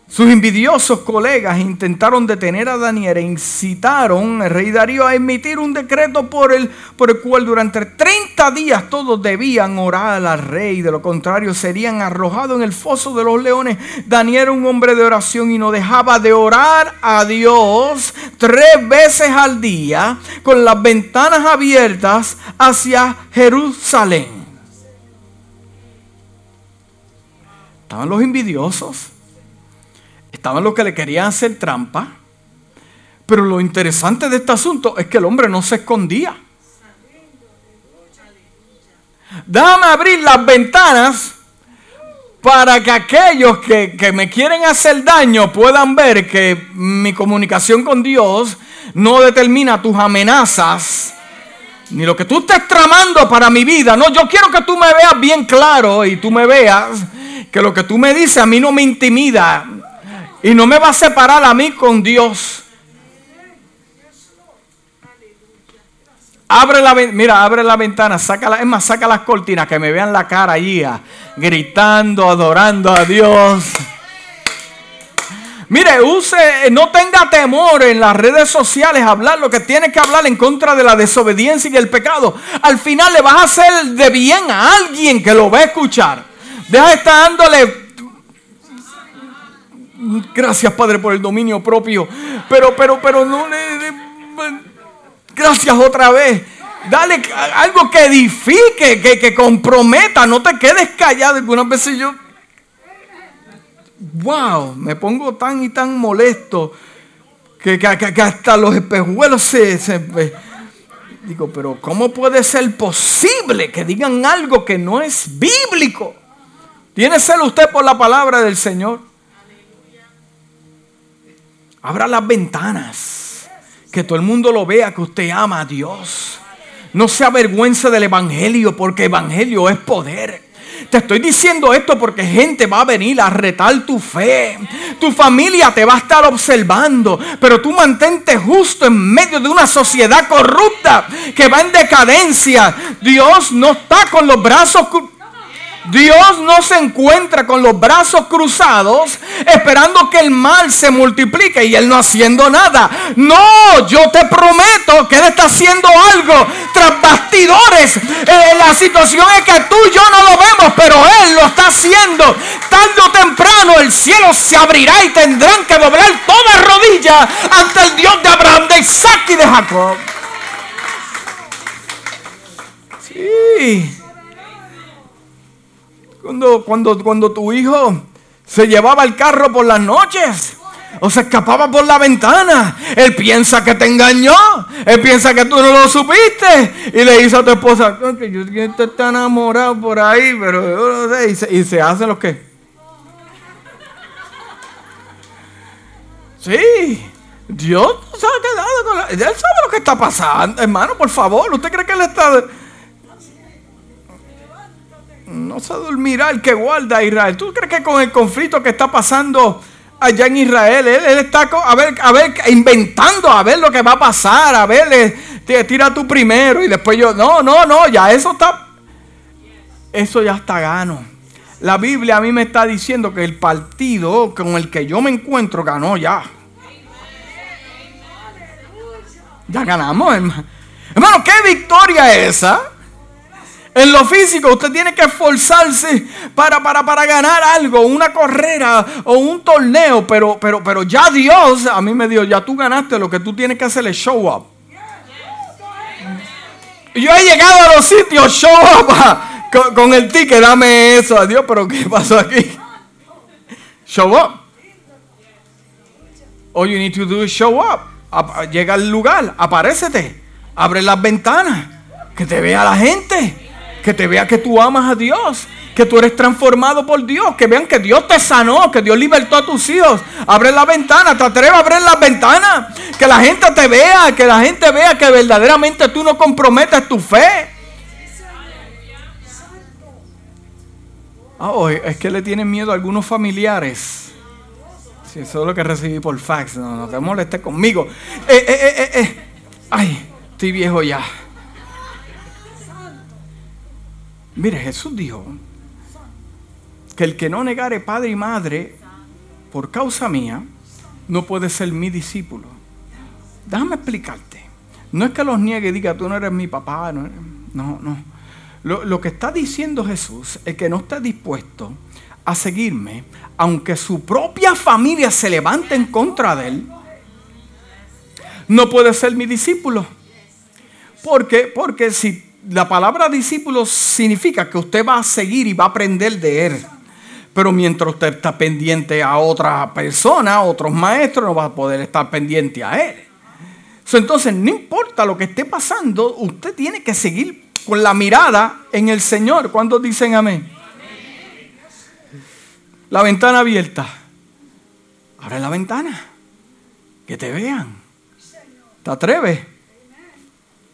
Sus envidiosos colegas intentaron detener a Daniel e incitaron al rey Darío a emitir un decreto por el, por el cual durante 30 días todos debían orar al rey, de lo contrario serían arrojados en el foso de los leones. Daniel era un hombre de oración y no dejaba de orar a Dios tres veces al día con las ventanas abiertas hacia Jerusalén. Estaban los envidiosos Estaban los que le querían hacer trampa. Pero lo interesante de este asunto es que el hombre no se escondía. Déjame abrir las ventanas para que aquellos que, que, me quieren hacer daño puedan ver que mi comunicación con Dios no determina tus amenazas, ni lo que tú estés tramando para mi vida. No, yo quiero que tú me veas bien claro y tú me veas que lo que tú me dices a mí no me intimida. Y no me va a separar a mí con Dios. Abre la mira, abre la ventana, saca es más, saca las cortinas que me vean la cara allí, ah, gritando, adorando a Dios. Mire, use, no tenga temor en las redes sociales hablar lo que tiene que hablar en contra de la desobediencia y el pecado. Al final le vas a hacer de bien a alguien que lo va a escuchar. Deja de estar dándole Gracias, Padre, por el dominio propio. Pero, pero, pero no le. Gracias otra vez. Dale algo que edifique, que, que comprometa. No te quedes callado. Algunas veces yo. Wow, me pongo tan y tan molesto que, que, hasta los espejuelos se, se. Digo, pero ¿cómo puede ser posible que digan algo que no es bíblico? ¿Tiene celo usted por la palabra del Señor? Abra las ventanas. Que todo el mundo lo vea que usted ama a Dios. No se avergüence del Evangelio porque Evangelio es poder. Te estoy diciendo esto porque gente va a venir a retar tu fe. Tu familia te va a estar observando. Pero tú mantente justo en medio de una sociedad corrupta que va en decadencia. Dios no está con los brazos Dios no se encuentra con los brazos cruzados esperando que el mal se multiplique y Él no haciendo nada. No, yo te prometo que Él está haciendo algo tras bastidores. Eh, la situación es que tú y yo no lo vemos, pero Él lo está haciendo. Tarde o temprano el cielo se abrirá y tendrán que doblar toda rodilla ante el Dios de Abraham, de Isaac y de Jacob. Sí. Cuando, cuando, cuando tu hijo se llevaba el carro por las noches o se escapaba por la ventana. Él piensa que te engañó. Él piensa que tú no lo supiste. Y le dice a tu esposa, que yo está enamorado por ahí, pero yo no sé. Y se, hace lo que. Sí. Dios sabe, él sabe lo que está pasando, hermano, por favor. ¿Usted cree que él está no se dormirá el que guarda Israel. ¿Tú crees que con el conflicto que está pasando allá en Israel, él, está a ver, a ver, inventando a ver lo que va a pasar, a ver, Tira tú primero y después yo. No, no, no, ya eso está. Eso ya está gano. La Biblia a mí me está diciendo que el partido con el que yo me encuentro ganó ya. Ya ganamos, hermano. Hermano, ¿qué victoria es esa? En lo físico usted tiene que esforzarse para, para, para ganar algo, una carrera o un torneo, pero, pero, pero ya Dios a mí me dijo, ya tú ganaste, lo que tú tienes que hacer es show up. Yo he llegado a los sitios, show up, con, el ticket, dame eso, adiós, pero ¿qué pasó aquí? Show up. All you need to do is show up. Llega al lugar, aparécete, abre las ventanas, que te vea la gente. Que te vea que tú amas a Dios, que tú eres transformado por Dios, que vean que Dios te sanó, que Dios libertó a tus hijos. Abre la ventana, te atreves a abrir las ventanas, que la gente te vea, que la gente vea que verdaderamente tú no comprometes tu fe. Oh, es que le tienen miedo a algunos familiares. Si eso es lo que recibí por fax, no, no te molestes conmigo. Eh, eh, eh. Ay, estoy viejo ya. Mire, Jesús dijo que el que no negare padre y madre por causa mía, no puede ser mi discípulo. Déjame explicarte. No es que los niegue y diga, tú no eres mi papá. No, no. Lo, lo, que está diciendo Jesús es que no está dispuesto a seguirme, aunque su propia familia se levante en contra de él. No puede ser mi discípulo. ¿Por qué? Porque si la palabra discípulo significa que usted va a seguir y va a aprender de él. Pero mientras usted está pendiente a otra persona, a otros maestros, no va a poder estar pendiente a él. Entonces, no importa lo que esté pasando, usted tiene que seguir con la mirada en el Señor. cuando dicen amén? La ventana abierta. Abre la ventana. Que te vean. ¿Te atreves?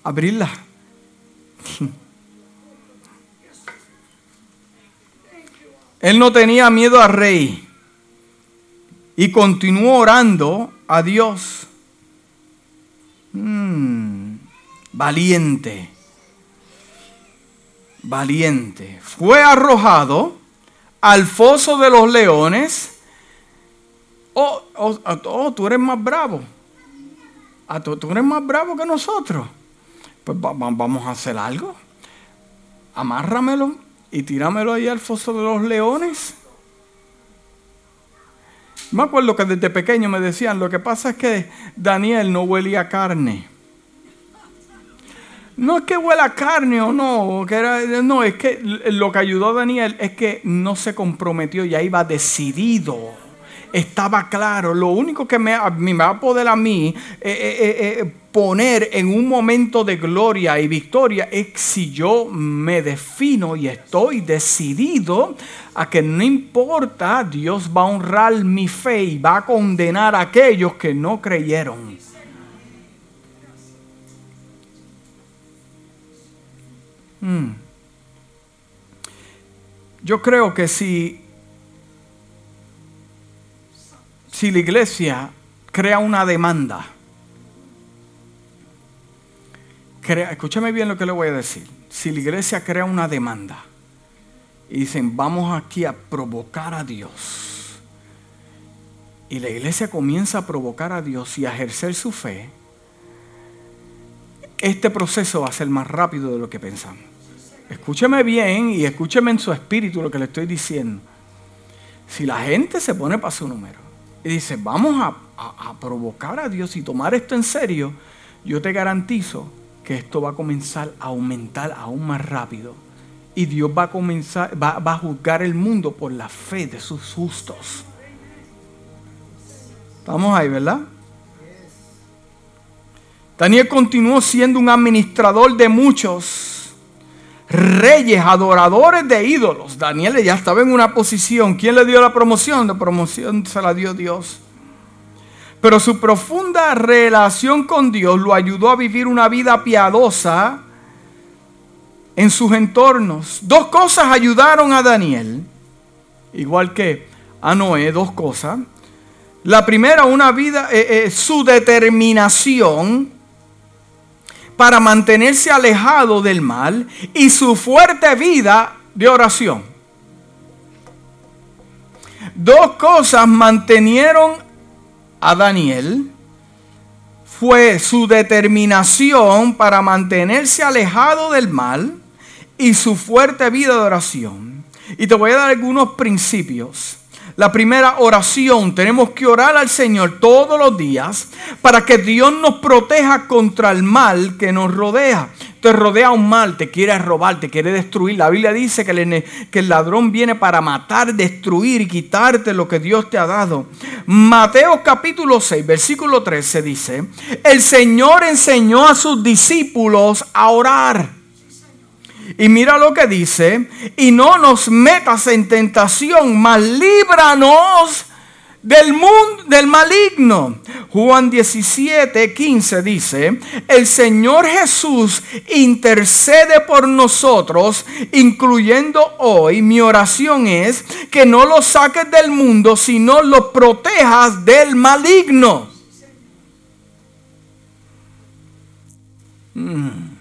Abrirla. Él no tenía miedo al rey y continuó orando a Dios. Mm, valiente, valiente. Fue arrojado al foso de los leones. Oh, oh, oh tú eres más bravo. Ah, tú eres más bravo que nosotros pues vamos a hacer algo. Amárramelo y tíramelo ahí al foso de los leones. Me acuerdo que desde pequeño me decían, lo que pasa es que Daniel no huelía carne. No es que huela carne o no, que era, no, es que lo que ayudó a Daniel es que no se comprometió, ya iba decidido estaba claro. Lo único que me, me va a poder a mí eh, eh, eh, poner en un momento de gloria y victoria es si yo me defino y estoy decidido a que no importa, Dios va a honrar mi fe y va a condenar a aquellos que no creyeron. Hmm. Yo creo que si si la iglesia crea una demanda, escúchame bien lo que le voy a decir, si la iglesia crea una demanda y dicen vamos aquí a provocar a Dios, y la iglesia comienza a provocar a Dios y a ejercer su fe, este proceso va a ser más rápido de lo que pensamos. Escúcheme bien y escúcheme en su espíritu lo que le estoy diciendo. Si la gente se pone para su número, y dice, vamos a, provocar a Dios y tomar esto en serio, yo te garantizo que esto va a comenzar a aumentar aún más rápido. Y Dios va a comenzar, va, va a juzgar el mundo por la fe de sus justos. Estamos ahí, ¿verdad? Daniel continuó siendo un administrador de muchos reyes, adoradores de ídolos. Daniel ya estaba en una posición. ¿Quién le dio la promoción? La promoción se la dio Dios. Pero su profunda relación con Dios lo ayudó a vivir una vida piadosa en sus entornos. Dos cosas ayudaron a Daniel, igual que a Noé, dos cosas. La primera, una vida, eh, eh, su determinación para mantenerse alejado del mal y su fuerte vida de oración. Dos cosas mantenieron a Daniel. Fue su determinación para mantenerse alejado del mal y su fuerte vida de oración. Y te voy a dar algunos principios. La primera oración, tenemos que orar al Señor todos los días para que Dios nos proteja contra el mal que nos rodea. Te rodea un mal, te quiere robar, te quiere destruir. La Biblia dice que el, que el ladrón viene para matar, destruir y quitarte lo que Dios te ha dado. Mateo capítulo 6, versículo 13 dice, el Señor enseñó a sus discípulos a orar. Y mira lo que dice, y no nos metas en tentación, mas líbranos del mundo del maligno. Juan 17, 15 dice, el Señor Jesús intercede por nosotros, incluyendo hoy, mi oración es que no los saques del mundo, sino los protejas del maligno. Mm.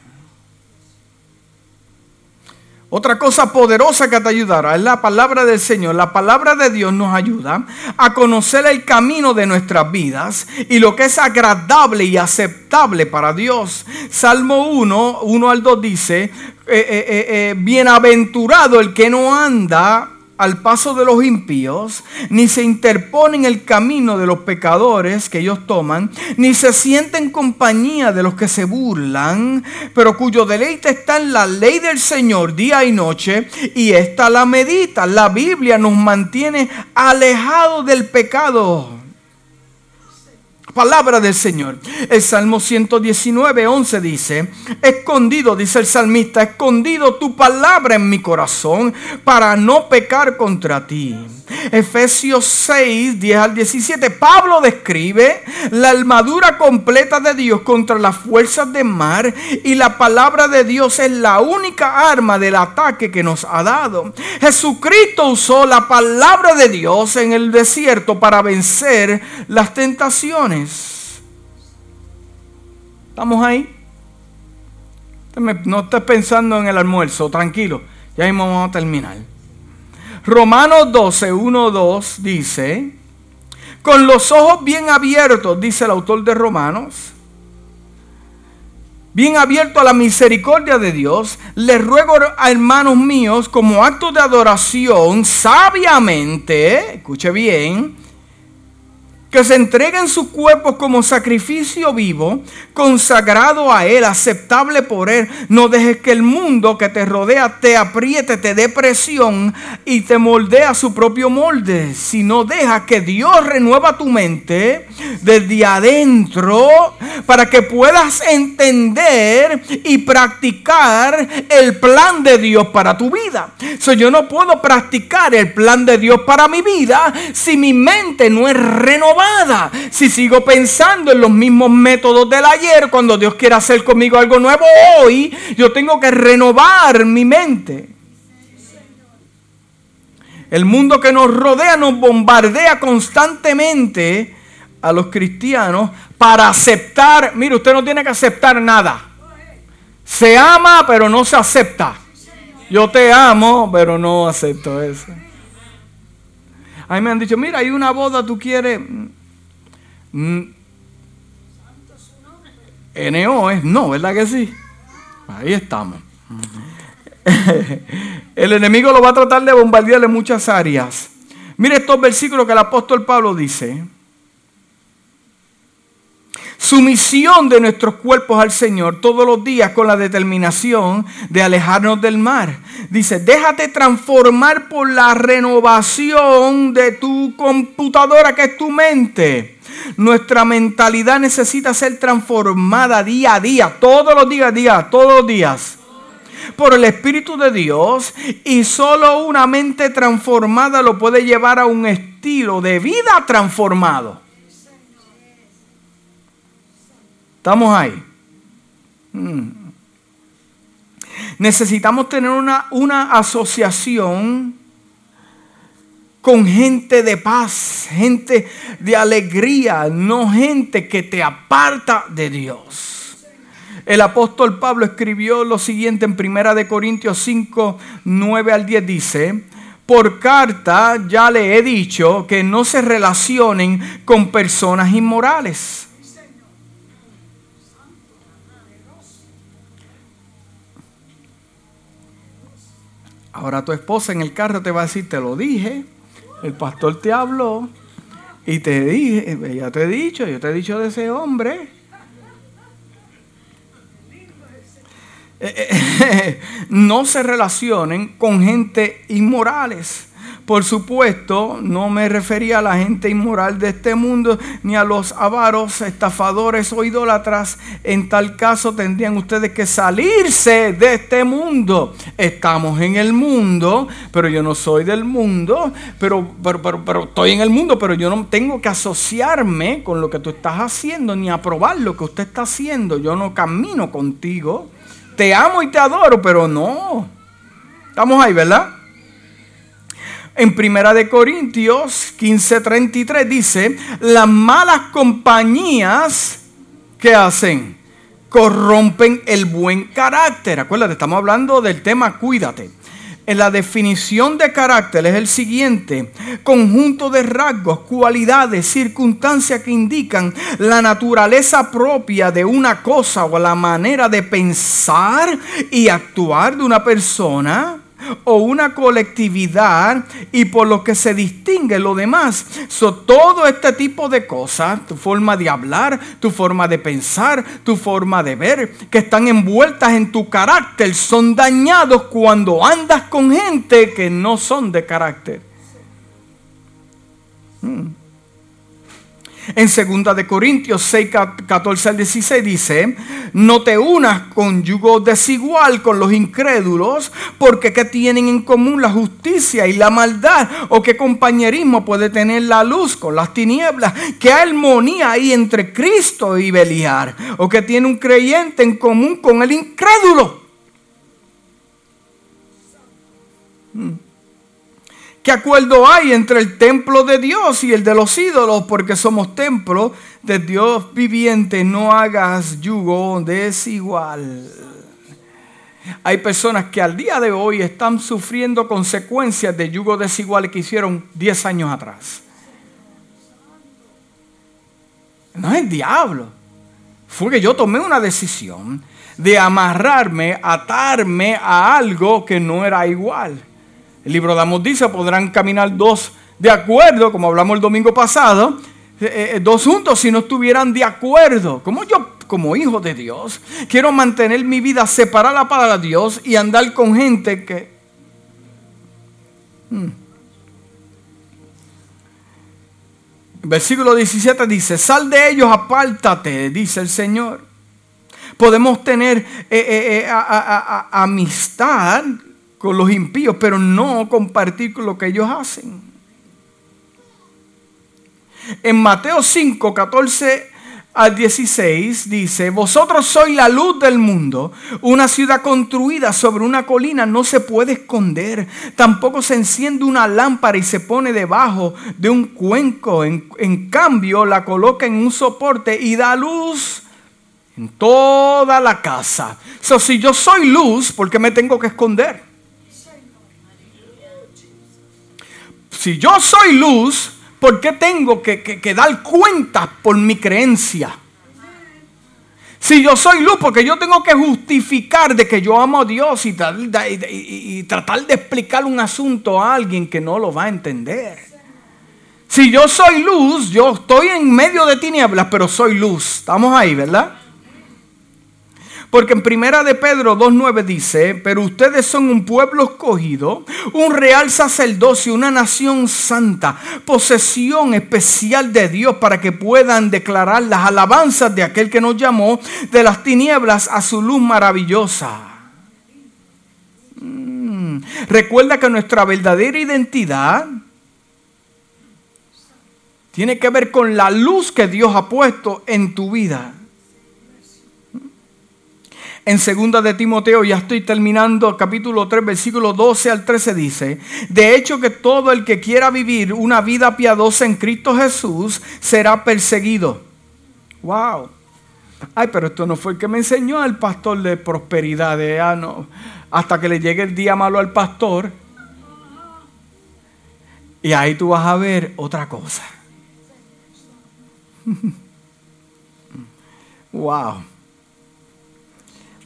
Otra cosa poderosa que te ayudará es la palabra del Señor. La palabra de Dios nos ayuda a conocer el camino de nuestras vidas y lo que es agradable y aceptable para Dios. Salmo 1, 1 al 2 dice, eh, eh, eh, bienaventurado el que no anda al paso de los impíos, ni se interpone en el camino de los pecadores que ellos toman, ni se siente en compañía de los que se burlan, pero cuyo deleite está en la ley del Señor día y noche, y esta la medita. La Biblia nos mantiene alejados del pecado. Palabra del Señor. El Salmo 119, 11 dice, escondido, dice el salmista, escondido tu palabra en mi corazón para no pecar contra ti. Efesios 6, 10 al 17. Pablo describe la armadura completa de Dios contra las fuerzas del mar y la palabra de Dios es la única arma del ataque que nos ha dado. Jesucristo usó la palabra de Dios en el desierto para vencer las tentaciones. ¿Estamos ahí? No estés pensando en el almuerzo, tranquilo. Ya mismo vamos a terminar. Romanos 12, 1, 2 dice, con los ojos bien abiertos, dice el autor de Romanos, bien abierto a la misericordia de Dios, les ruego a hermanos míos como acto de adoración, sabiamente, escuche bien, que se entreguen sus cuerpos como sacrificio vivo, consagrado a Él, aceptable por Él. No dejes que el mundo que te rodea te apriete, te dé presión y te moldea su propio molde, sino deja que Dios renueva tu mente desde adentro para que puedas entender y practicar el plan de Dios para tu vida. So, yo no puedo practicar el plan de Dios para mi vida si mi mente no es renovada si sigo pensando en los mismos métodos del ayer, cuando Dios quiere hacer conmigo algo nuevo hoy, yo tengo que renovar mi mente. El mundo que nos rodea nos bombardea constantemente a los cristianos para aceptar. Mire, usted no tiene que aceptar nada. Se ama, pero no se acepta. Yo te amo, pero no acepto eso. A mí me han dicho, mira, hay una boda, tú quieres... Mm. NO es no, ¿verdad que sí? Ahí estamos. el enemigo lo va a tratar de bombardear en muchas áreas. Mire estos versículos que el apóstol Pablo dice. Sumisión de nuestros cuerpos al Señor todos los días con la determinación de alejarnos del mar. Dice, déjate transformar por la renovación de tu computadora que es tu mente. Nuestra mentalidad necesita ser transformada día a día, todos los días, día, todos los días por el Espíritu de Dios y solo una mente transformada lo puede llevar a un estilo de vida transformado. Estamos ahí. Hmm. Necesitamos tener una, una asociación con gente de paz, gente de alegría, no gente que te aparta de Dios. El apóstol Pablo escribió lo siguiente en Primera de Corintios 5, 9 al 10 dice, por carta ya le he dicho que no se relacionen con personas inmorales. Ahora tu esposa en el carro te va a decir, te lo dije, el pastor te habló y te dije, ya te he dicho, yo te he dicho de ese hombre. no se relacionen con gente inmorales. Por supuesto, no me refería a la gente inmoral de este mundo, ni a los avaros, estafadores o idólatras. En tal caso tendrían ustedes que salirse de este mundo. Estamos en el mundo, pero yo no soy del mundo, pero, pero, pero, estoy en el mundo, pero yo no tengo que asociarme con lo que tú estás haciendo, ni aprobar lo que usted está haciendo. Yo no camino contigo. Te amo y te adoro, pero no. Estamos ahí, ¿verdad? En Primera de Corintios 15:33 dice, las malas compañías que hacen corrompen el buen carácter. Acuérdate, estamos hablando del tema cuídate. En la definición de carácter es el siguiente, conjunto de rasgos, cualidades, circunstancias que indican la naturaleza propia de una cosa o la manera de pensar y actuar de una persona o una colectividad y por lo que se distingue lo demás. Todo este tipo de cosas, tu forma de hablar, tu forma de pensar, tu forma de ver, que están envueltas en tu carácter, son dañados cuando andas con gente que no son de carácter. Hmm. En 2 de Corintios 6, 14 al 16 dice, no te unas con yugo desigual con los incrédulos, porque ¿qué tienen en común la justicia y la maldad? ¿O qué compañerismo puede tener la luz con las tinieblas? ¿Qué armonía hay entre Cristo y Beliar? ¿O qué tiene un creyente en común con el incrédulo? Hmm. ¿Qué acuerdo hay entre el templo de Dios y el de los ídolos? Porque somos templo de Dios viviente. No hagas yugo desigual. Hay personas que al día de hoy están sufriendo consecuencias de yugo desigual que hicieron 10 años atrás. No es el diablo. Fue que yo tomé una decisión de amarrarme, atarme a algo que no era igual. El libro de Amos dice, podrán caminar dos de acuerdo, como hablamos el domingo pasado, eh, eh, dos juntos si no estuvieran de acuerdo. Como yo, como hijo de Dios, quiero mantener mi vida separada para Dios y andar con gente que... Hmm. Versículo 17 dice, sal de ellos, apártate, dice el Señor. Podemos tener eh, amistad con los impíos, pero no compartir con lo que ellos hacen. En Mateo 5, 14 al 16 dice, vosotros sois la luz del mundo, una ciudad construida sobre una colina no se puede esconder, tampoco se enciende una lámpara y se pone debajo de un cuenco, en, cambio la coloca en un soporte y da luz en toda la casa. So, si yo soy luz, ¿por qué me tengo que esconder? Si yo soy luz, ¿por qué tengo que, dar cuenta por mi creencia? Si yo soy luz, porque yo tengo que justificar de que yo amo a Dios y, tratar de explicar un asunto a alguien que no lo va a entender. Si yo soy luz, yo estoy en medio de tinieblas, pero soy luz. Estamos ahí, ¿verdad? Porque en primera de Pedro 2.9 dice, pero ustedes son un pueblo escogido, un real sacerdocio, una nación santa, posesión especial de Dios para que puedan declarar las alabanzas de aquel que nos llamó de las tinieblas a su luz maravillosa. Mm. Recuerda que nuestra verdadera identidad tiene que ver con la luz que Dios ha puesto en tu vida. En segunda de Timoteo, ya estoy terminando, capítulo 3, versículo 12 al 13 dice, de hecho que todo el que quiera vivir una vida piadosa en Cristo Jesús será perseguido. Wow. Ay, pero esto no fue el que me enseñó el pastor de prosperidad. De, ah, no. Hasta que le llegue el día malo al pastor. Y ahí tú vas a ver otra cosa. wow.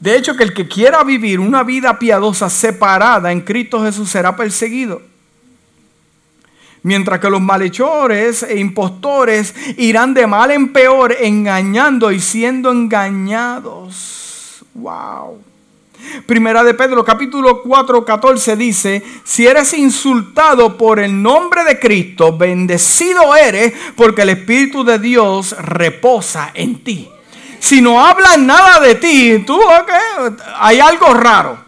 De hecho, que el que quiera vivir una vida piadosa separada en Cristo Jesús será perseguido. Mientras que los malhechores e impostores irán de mal en peor, engañando y siendo engañados. Wow. Primera de Pedro capítulo 4, 14 dice, si eres insultado por el nombre de Cristo, bendecido eres porque el Espíritu de Dios reposa en ti. Si no hablan nada de ti, tú, hay algo raro.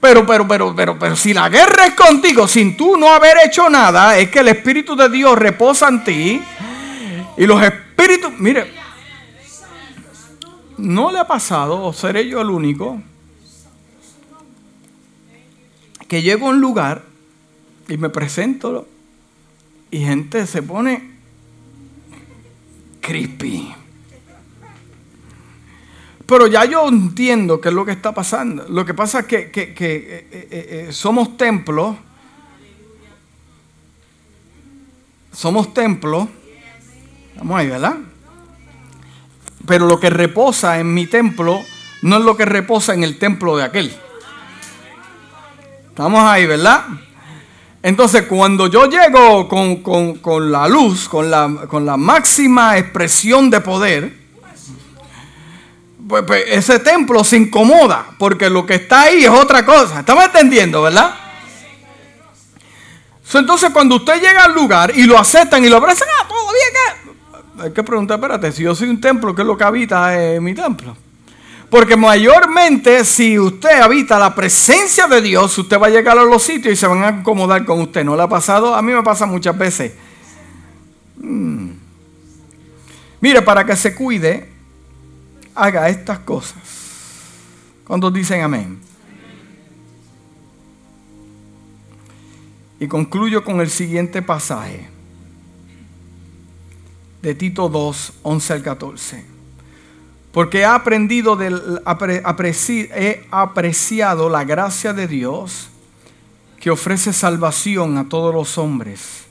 Pero, pero, pero, pero, pero si la guerra es contigo, sin tú no haber hecho nada, es que el Espíritu de Dios reposa en ti. Y los espíritus, mire, no le ha pasado, o seré yo el único, que llego a un lugar y me presento y gente se pone creepy. Pero ya yo entiendo qué es lo que está pasando. Lo que pasa es que, eh, eh, eh, somos templos. Somos templos. Vamos ahí, ¿verdad? Pero lo que reposa en mi templo no es lo que reposa en el templo de aquel. Estamos ahí, ¿verdad? Entonces, cuando yo llego con, la luz, con la, con la máxima expresión de poder, pues, pues, ese templo se incomoda, porque lo que está ahí es otra cosa. ¿Estamos entendiendo, verdad? entonces, cuando usted llega al lugar y lo aceptan y lo abrazan, ah, todo bien. Hay que preguntar, espérate, si yo soy un templo, ¿qué es lo que habita en mi templo? Porque mayormente, si usted habita la presencia de Dios, usted va a llegar a los sitios y se van a acomodar con usted. ¿No le ha pasado? A mí me pasa muchas veces. Hmm. Mire, para que se cuide, haga estas cosas. ¿Cuántos dicen amén? Y concluyo con el siguiente pasaje de Tito 2, 11 al 14. Porque he aprendido, del, he apreciado la gracia de Dios que ofrece salvación a todos los hombres.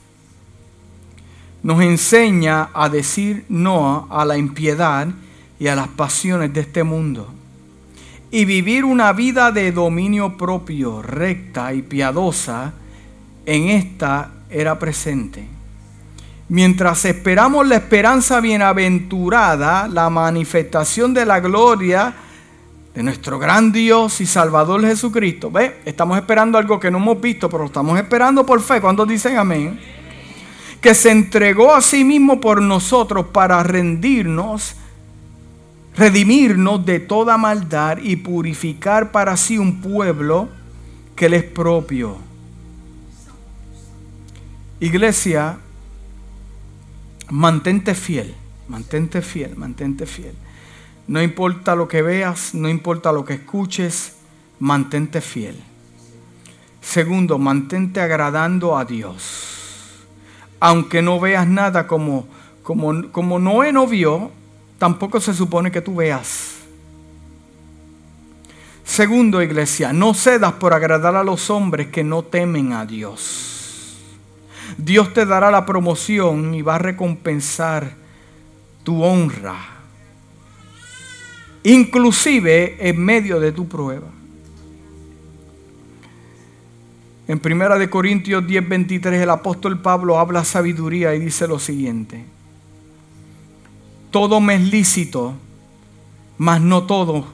Nos enseña a decir no a la impiedad y a las pasiones de este mundo y vivir una vida de dominio propio, recta y piadosa, en esta era presente. Mientras esperamos la esperanza bienaventurada, la manifestación de la gloria de nuestro gran Dios y Salvador Jesucristo. ¿Ve? Estamos esperando algo que no hemos visto, pero lo estamos esperando por fe. cuando dicen amén? Que se entregó a sí mismo por nosotros para rendirnos redimirnos de toda maldad y purificar para sí un pueblo que le es propio. Iglesia, mantente fiel, mantente fiel, mantente fiel. No importa lo que veas, no importa lo que escuches, mantente fiel. Segundo, mantente agradando a Dios. Aunque no veas nada como, como, como Noé no vio, tampoco se supone que tú veas. Segundo, iglesia, no cedas por agradar a los hombres que no temen a Dios. Dios te dará la promoción y va a recompensar tu honra, inclusive en medio de tu prueba. En 1 Corintios 10:23 el apóstol Pablo habla sabiduría y dice lo siguiente todo me es lícito, mas no todo,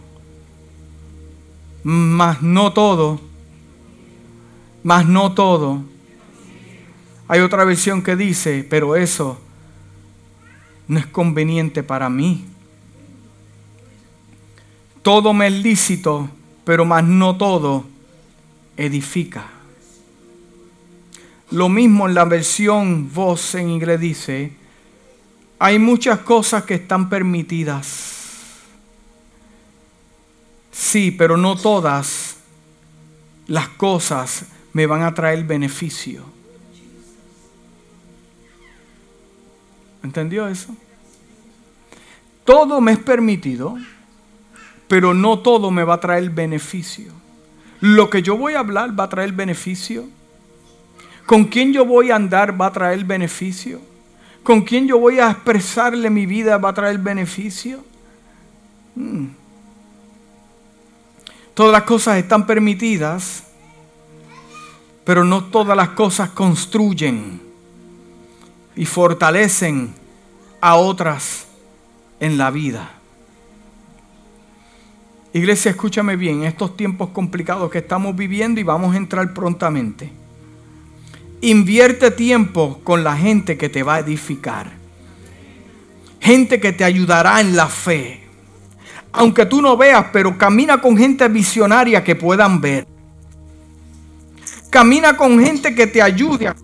mas no todo, mas no todo. Hay otra versión que dice, pero eso no es conveniente para mí. Todo me es lícito, pero más no todo edifica. Lo mismo en la versión voz en inglés dice, hay muchas cosas que están permitidas. Sí, pero no todas las cosas me van a traer beneficio. ¿Entendió eso? todo me es permitido, pero no todo me va a traer beneficio. Lo que yo voy a hablar va a traer beneficio. Con quién yo voy a andar va a traer beneficio. Con quién yo voy a expresarle mi vida va a traer beneficio. Mm. Todas las cosas están permitidas, pero no todas las cosas construyen y fortalecen a otras en la vida. Iglesia, escúchame bien, estos tiempos complicados que estamos viviendo y vamos a entrar prontamente. Invierte tiempo con la gente que te va a edificar. Gente que te ayudará en la fe. Aunque tú no veas, pero camina con gente visionaria que puedan ver. Camina con gente que te ayude.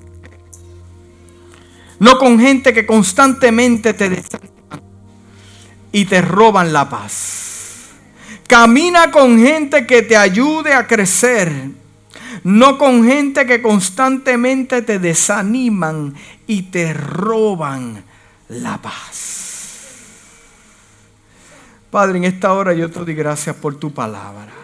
No con gente que constantemente te desaniman y te roban la paz. Camina con gente que te ayude a crecer. No con gente que constantemente te desaniman y te roban la paz. Padre, en esta hora yo te doy gracias por tu palabra.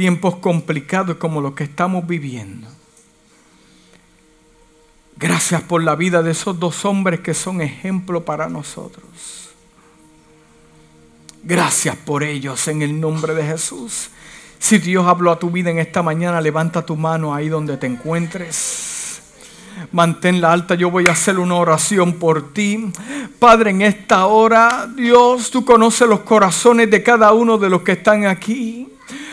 tiempos complicados como los que estamos viviendo. Gracias por la vida de esos dos hombres que son ejemplo para nosotros. Gracias por ellos en el nombre de Jesús. Si Dios habló a tu vida en esta mañana, levanta tu mano ahí donde te encuentres. Manténla alta, yo voy a hacer una oración por ti. Padre, en esta hora, Dios, tú conoces los corazones de cada uno de los que están aquí.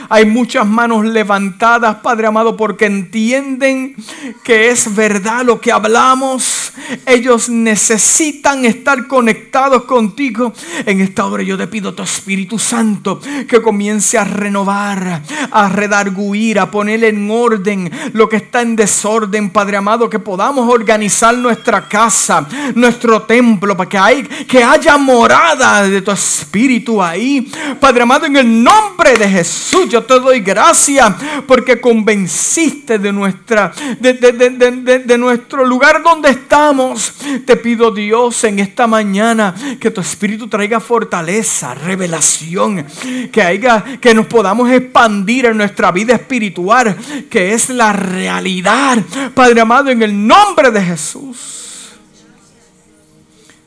Hay muchas manos levantadas, Padre amado, porque entienden que es verdad lo que hablamos. Ellos necesitan estar conectados contigo. En esta hora yo te pido tu Espíritu Santo que comience a renovar, a redarguir, a poner en orden lo que está en desorden, Padre amado, que podamos organizar nuestra casa, nuestro templo, para que, hay, que haya morada de tu Espíritu ahí. Padre amado, en el nombre de Jesús yo te doy gracias porque convenciste de, nuestra, de, nuestro lugar donde estamos. Te pido Dios en esta mañana que tu Espíritu traiga fortaleza, revelación, que, haya, que nos podamos expandir en nuestra vida espiritual, que es la realidad. Padre amado, en el nombre de Jesús.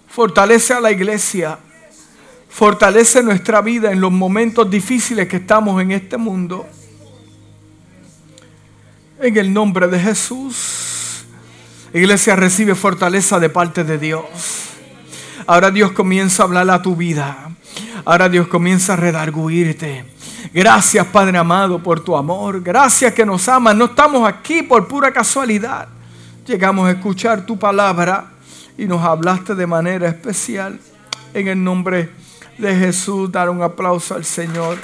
Fortalece a la iglesia Fortalece nuestra vida en los momentos difíciles que estamos en este mundo. En el nombre de Jesús. Iglesia recibe fortaleza de parte de Dios. Ahora Dios comienza a hablar a tu vida. Ahora Dios comienza a redarguirte. Gracias Padre amado por tu amor. Gracias que nos amas. No estamos aquí por pura casualidad. Llegamos a escuchar tu palabra y nos hablaste de manera especial. En el nombre de de Jesús, dar un aplauso al Señor.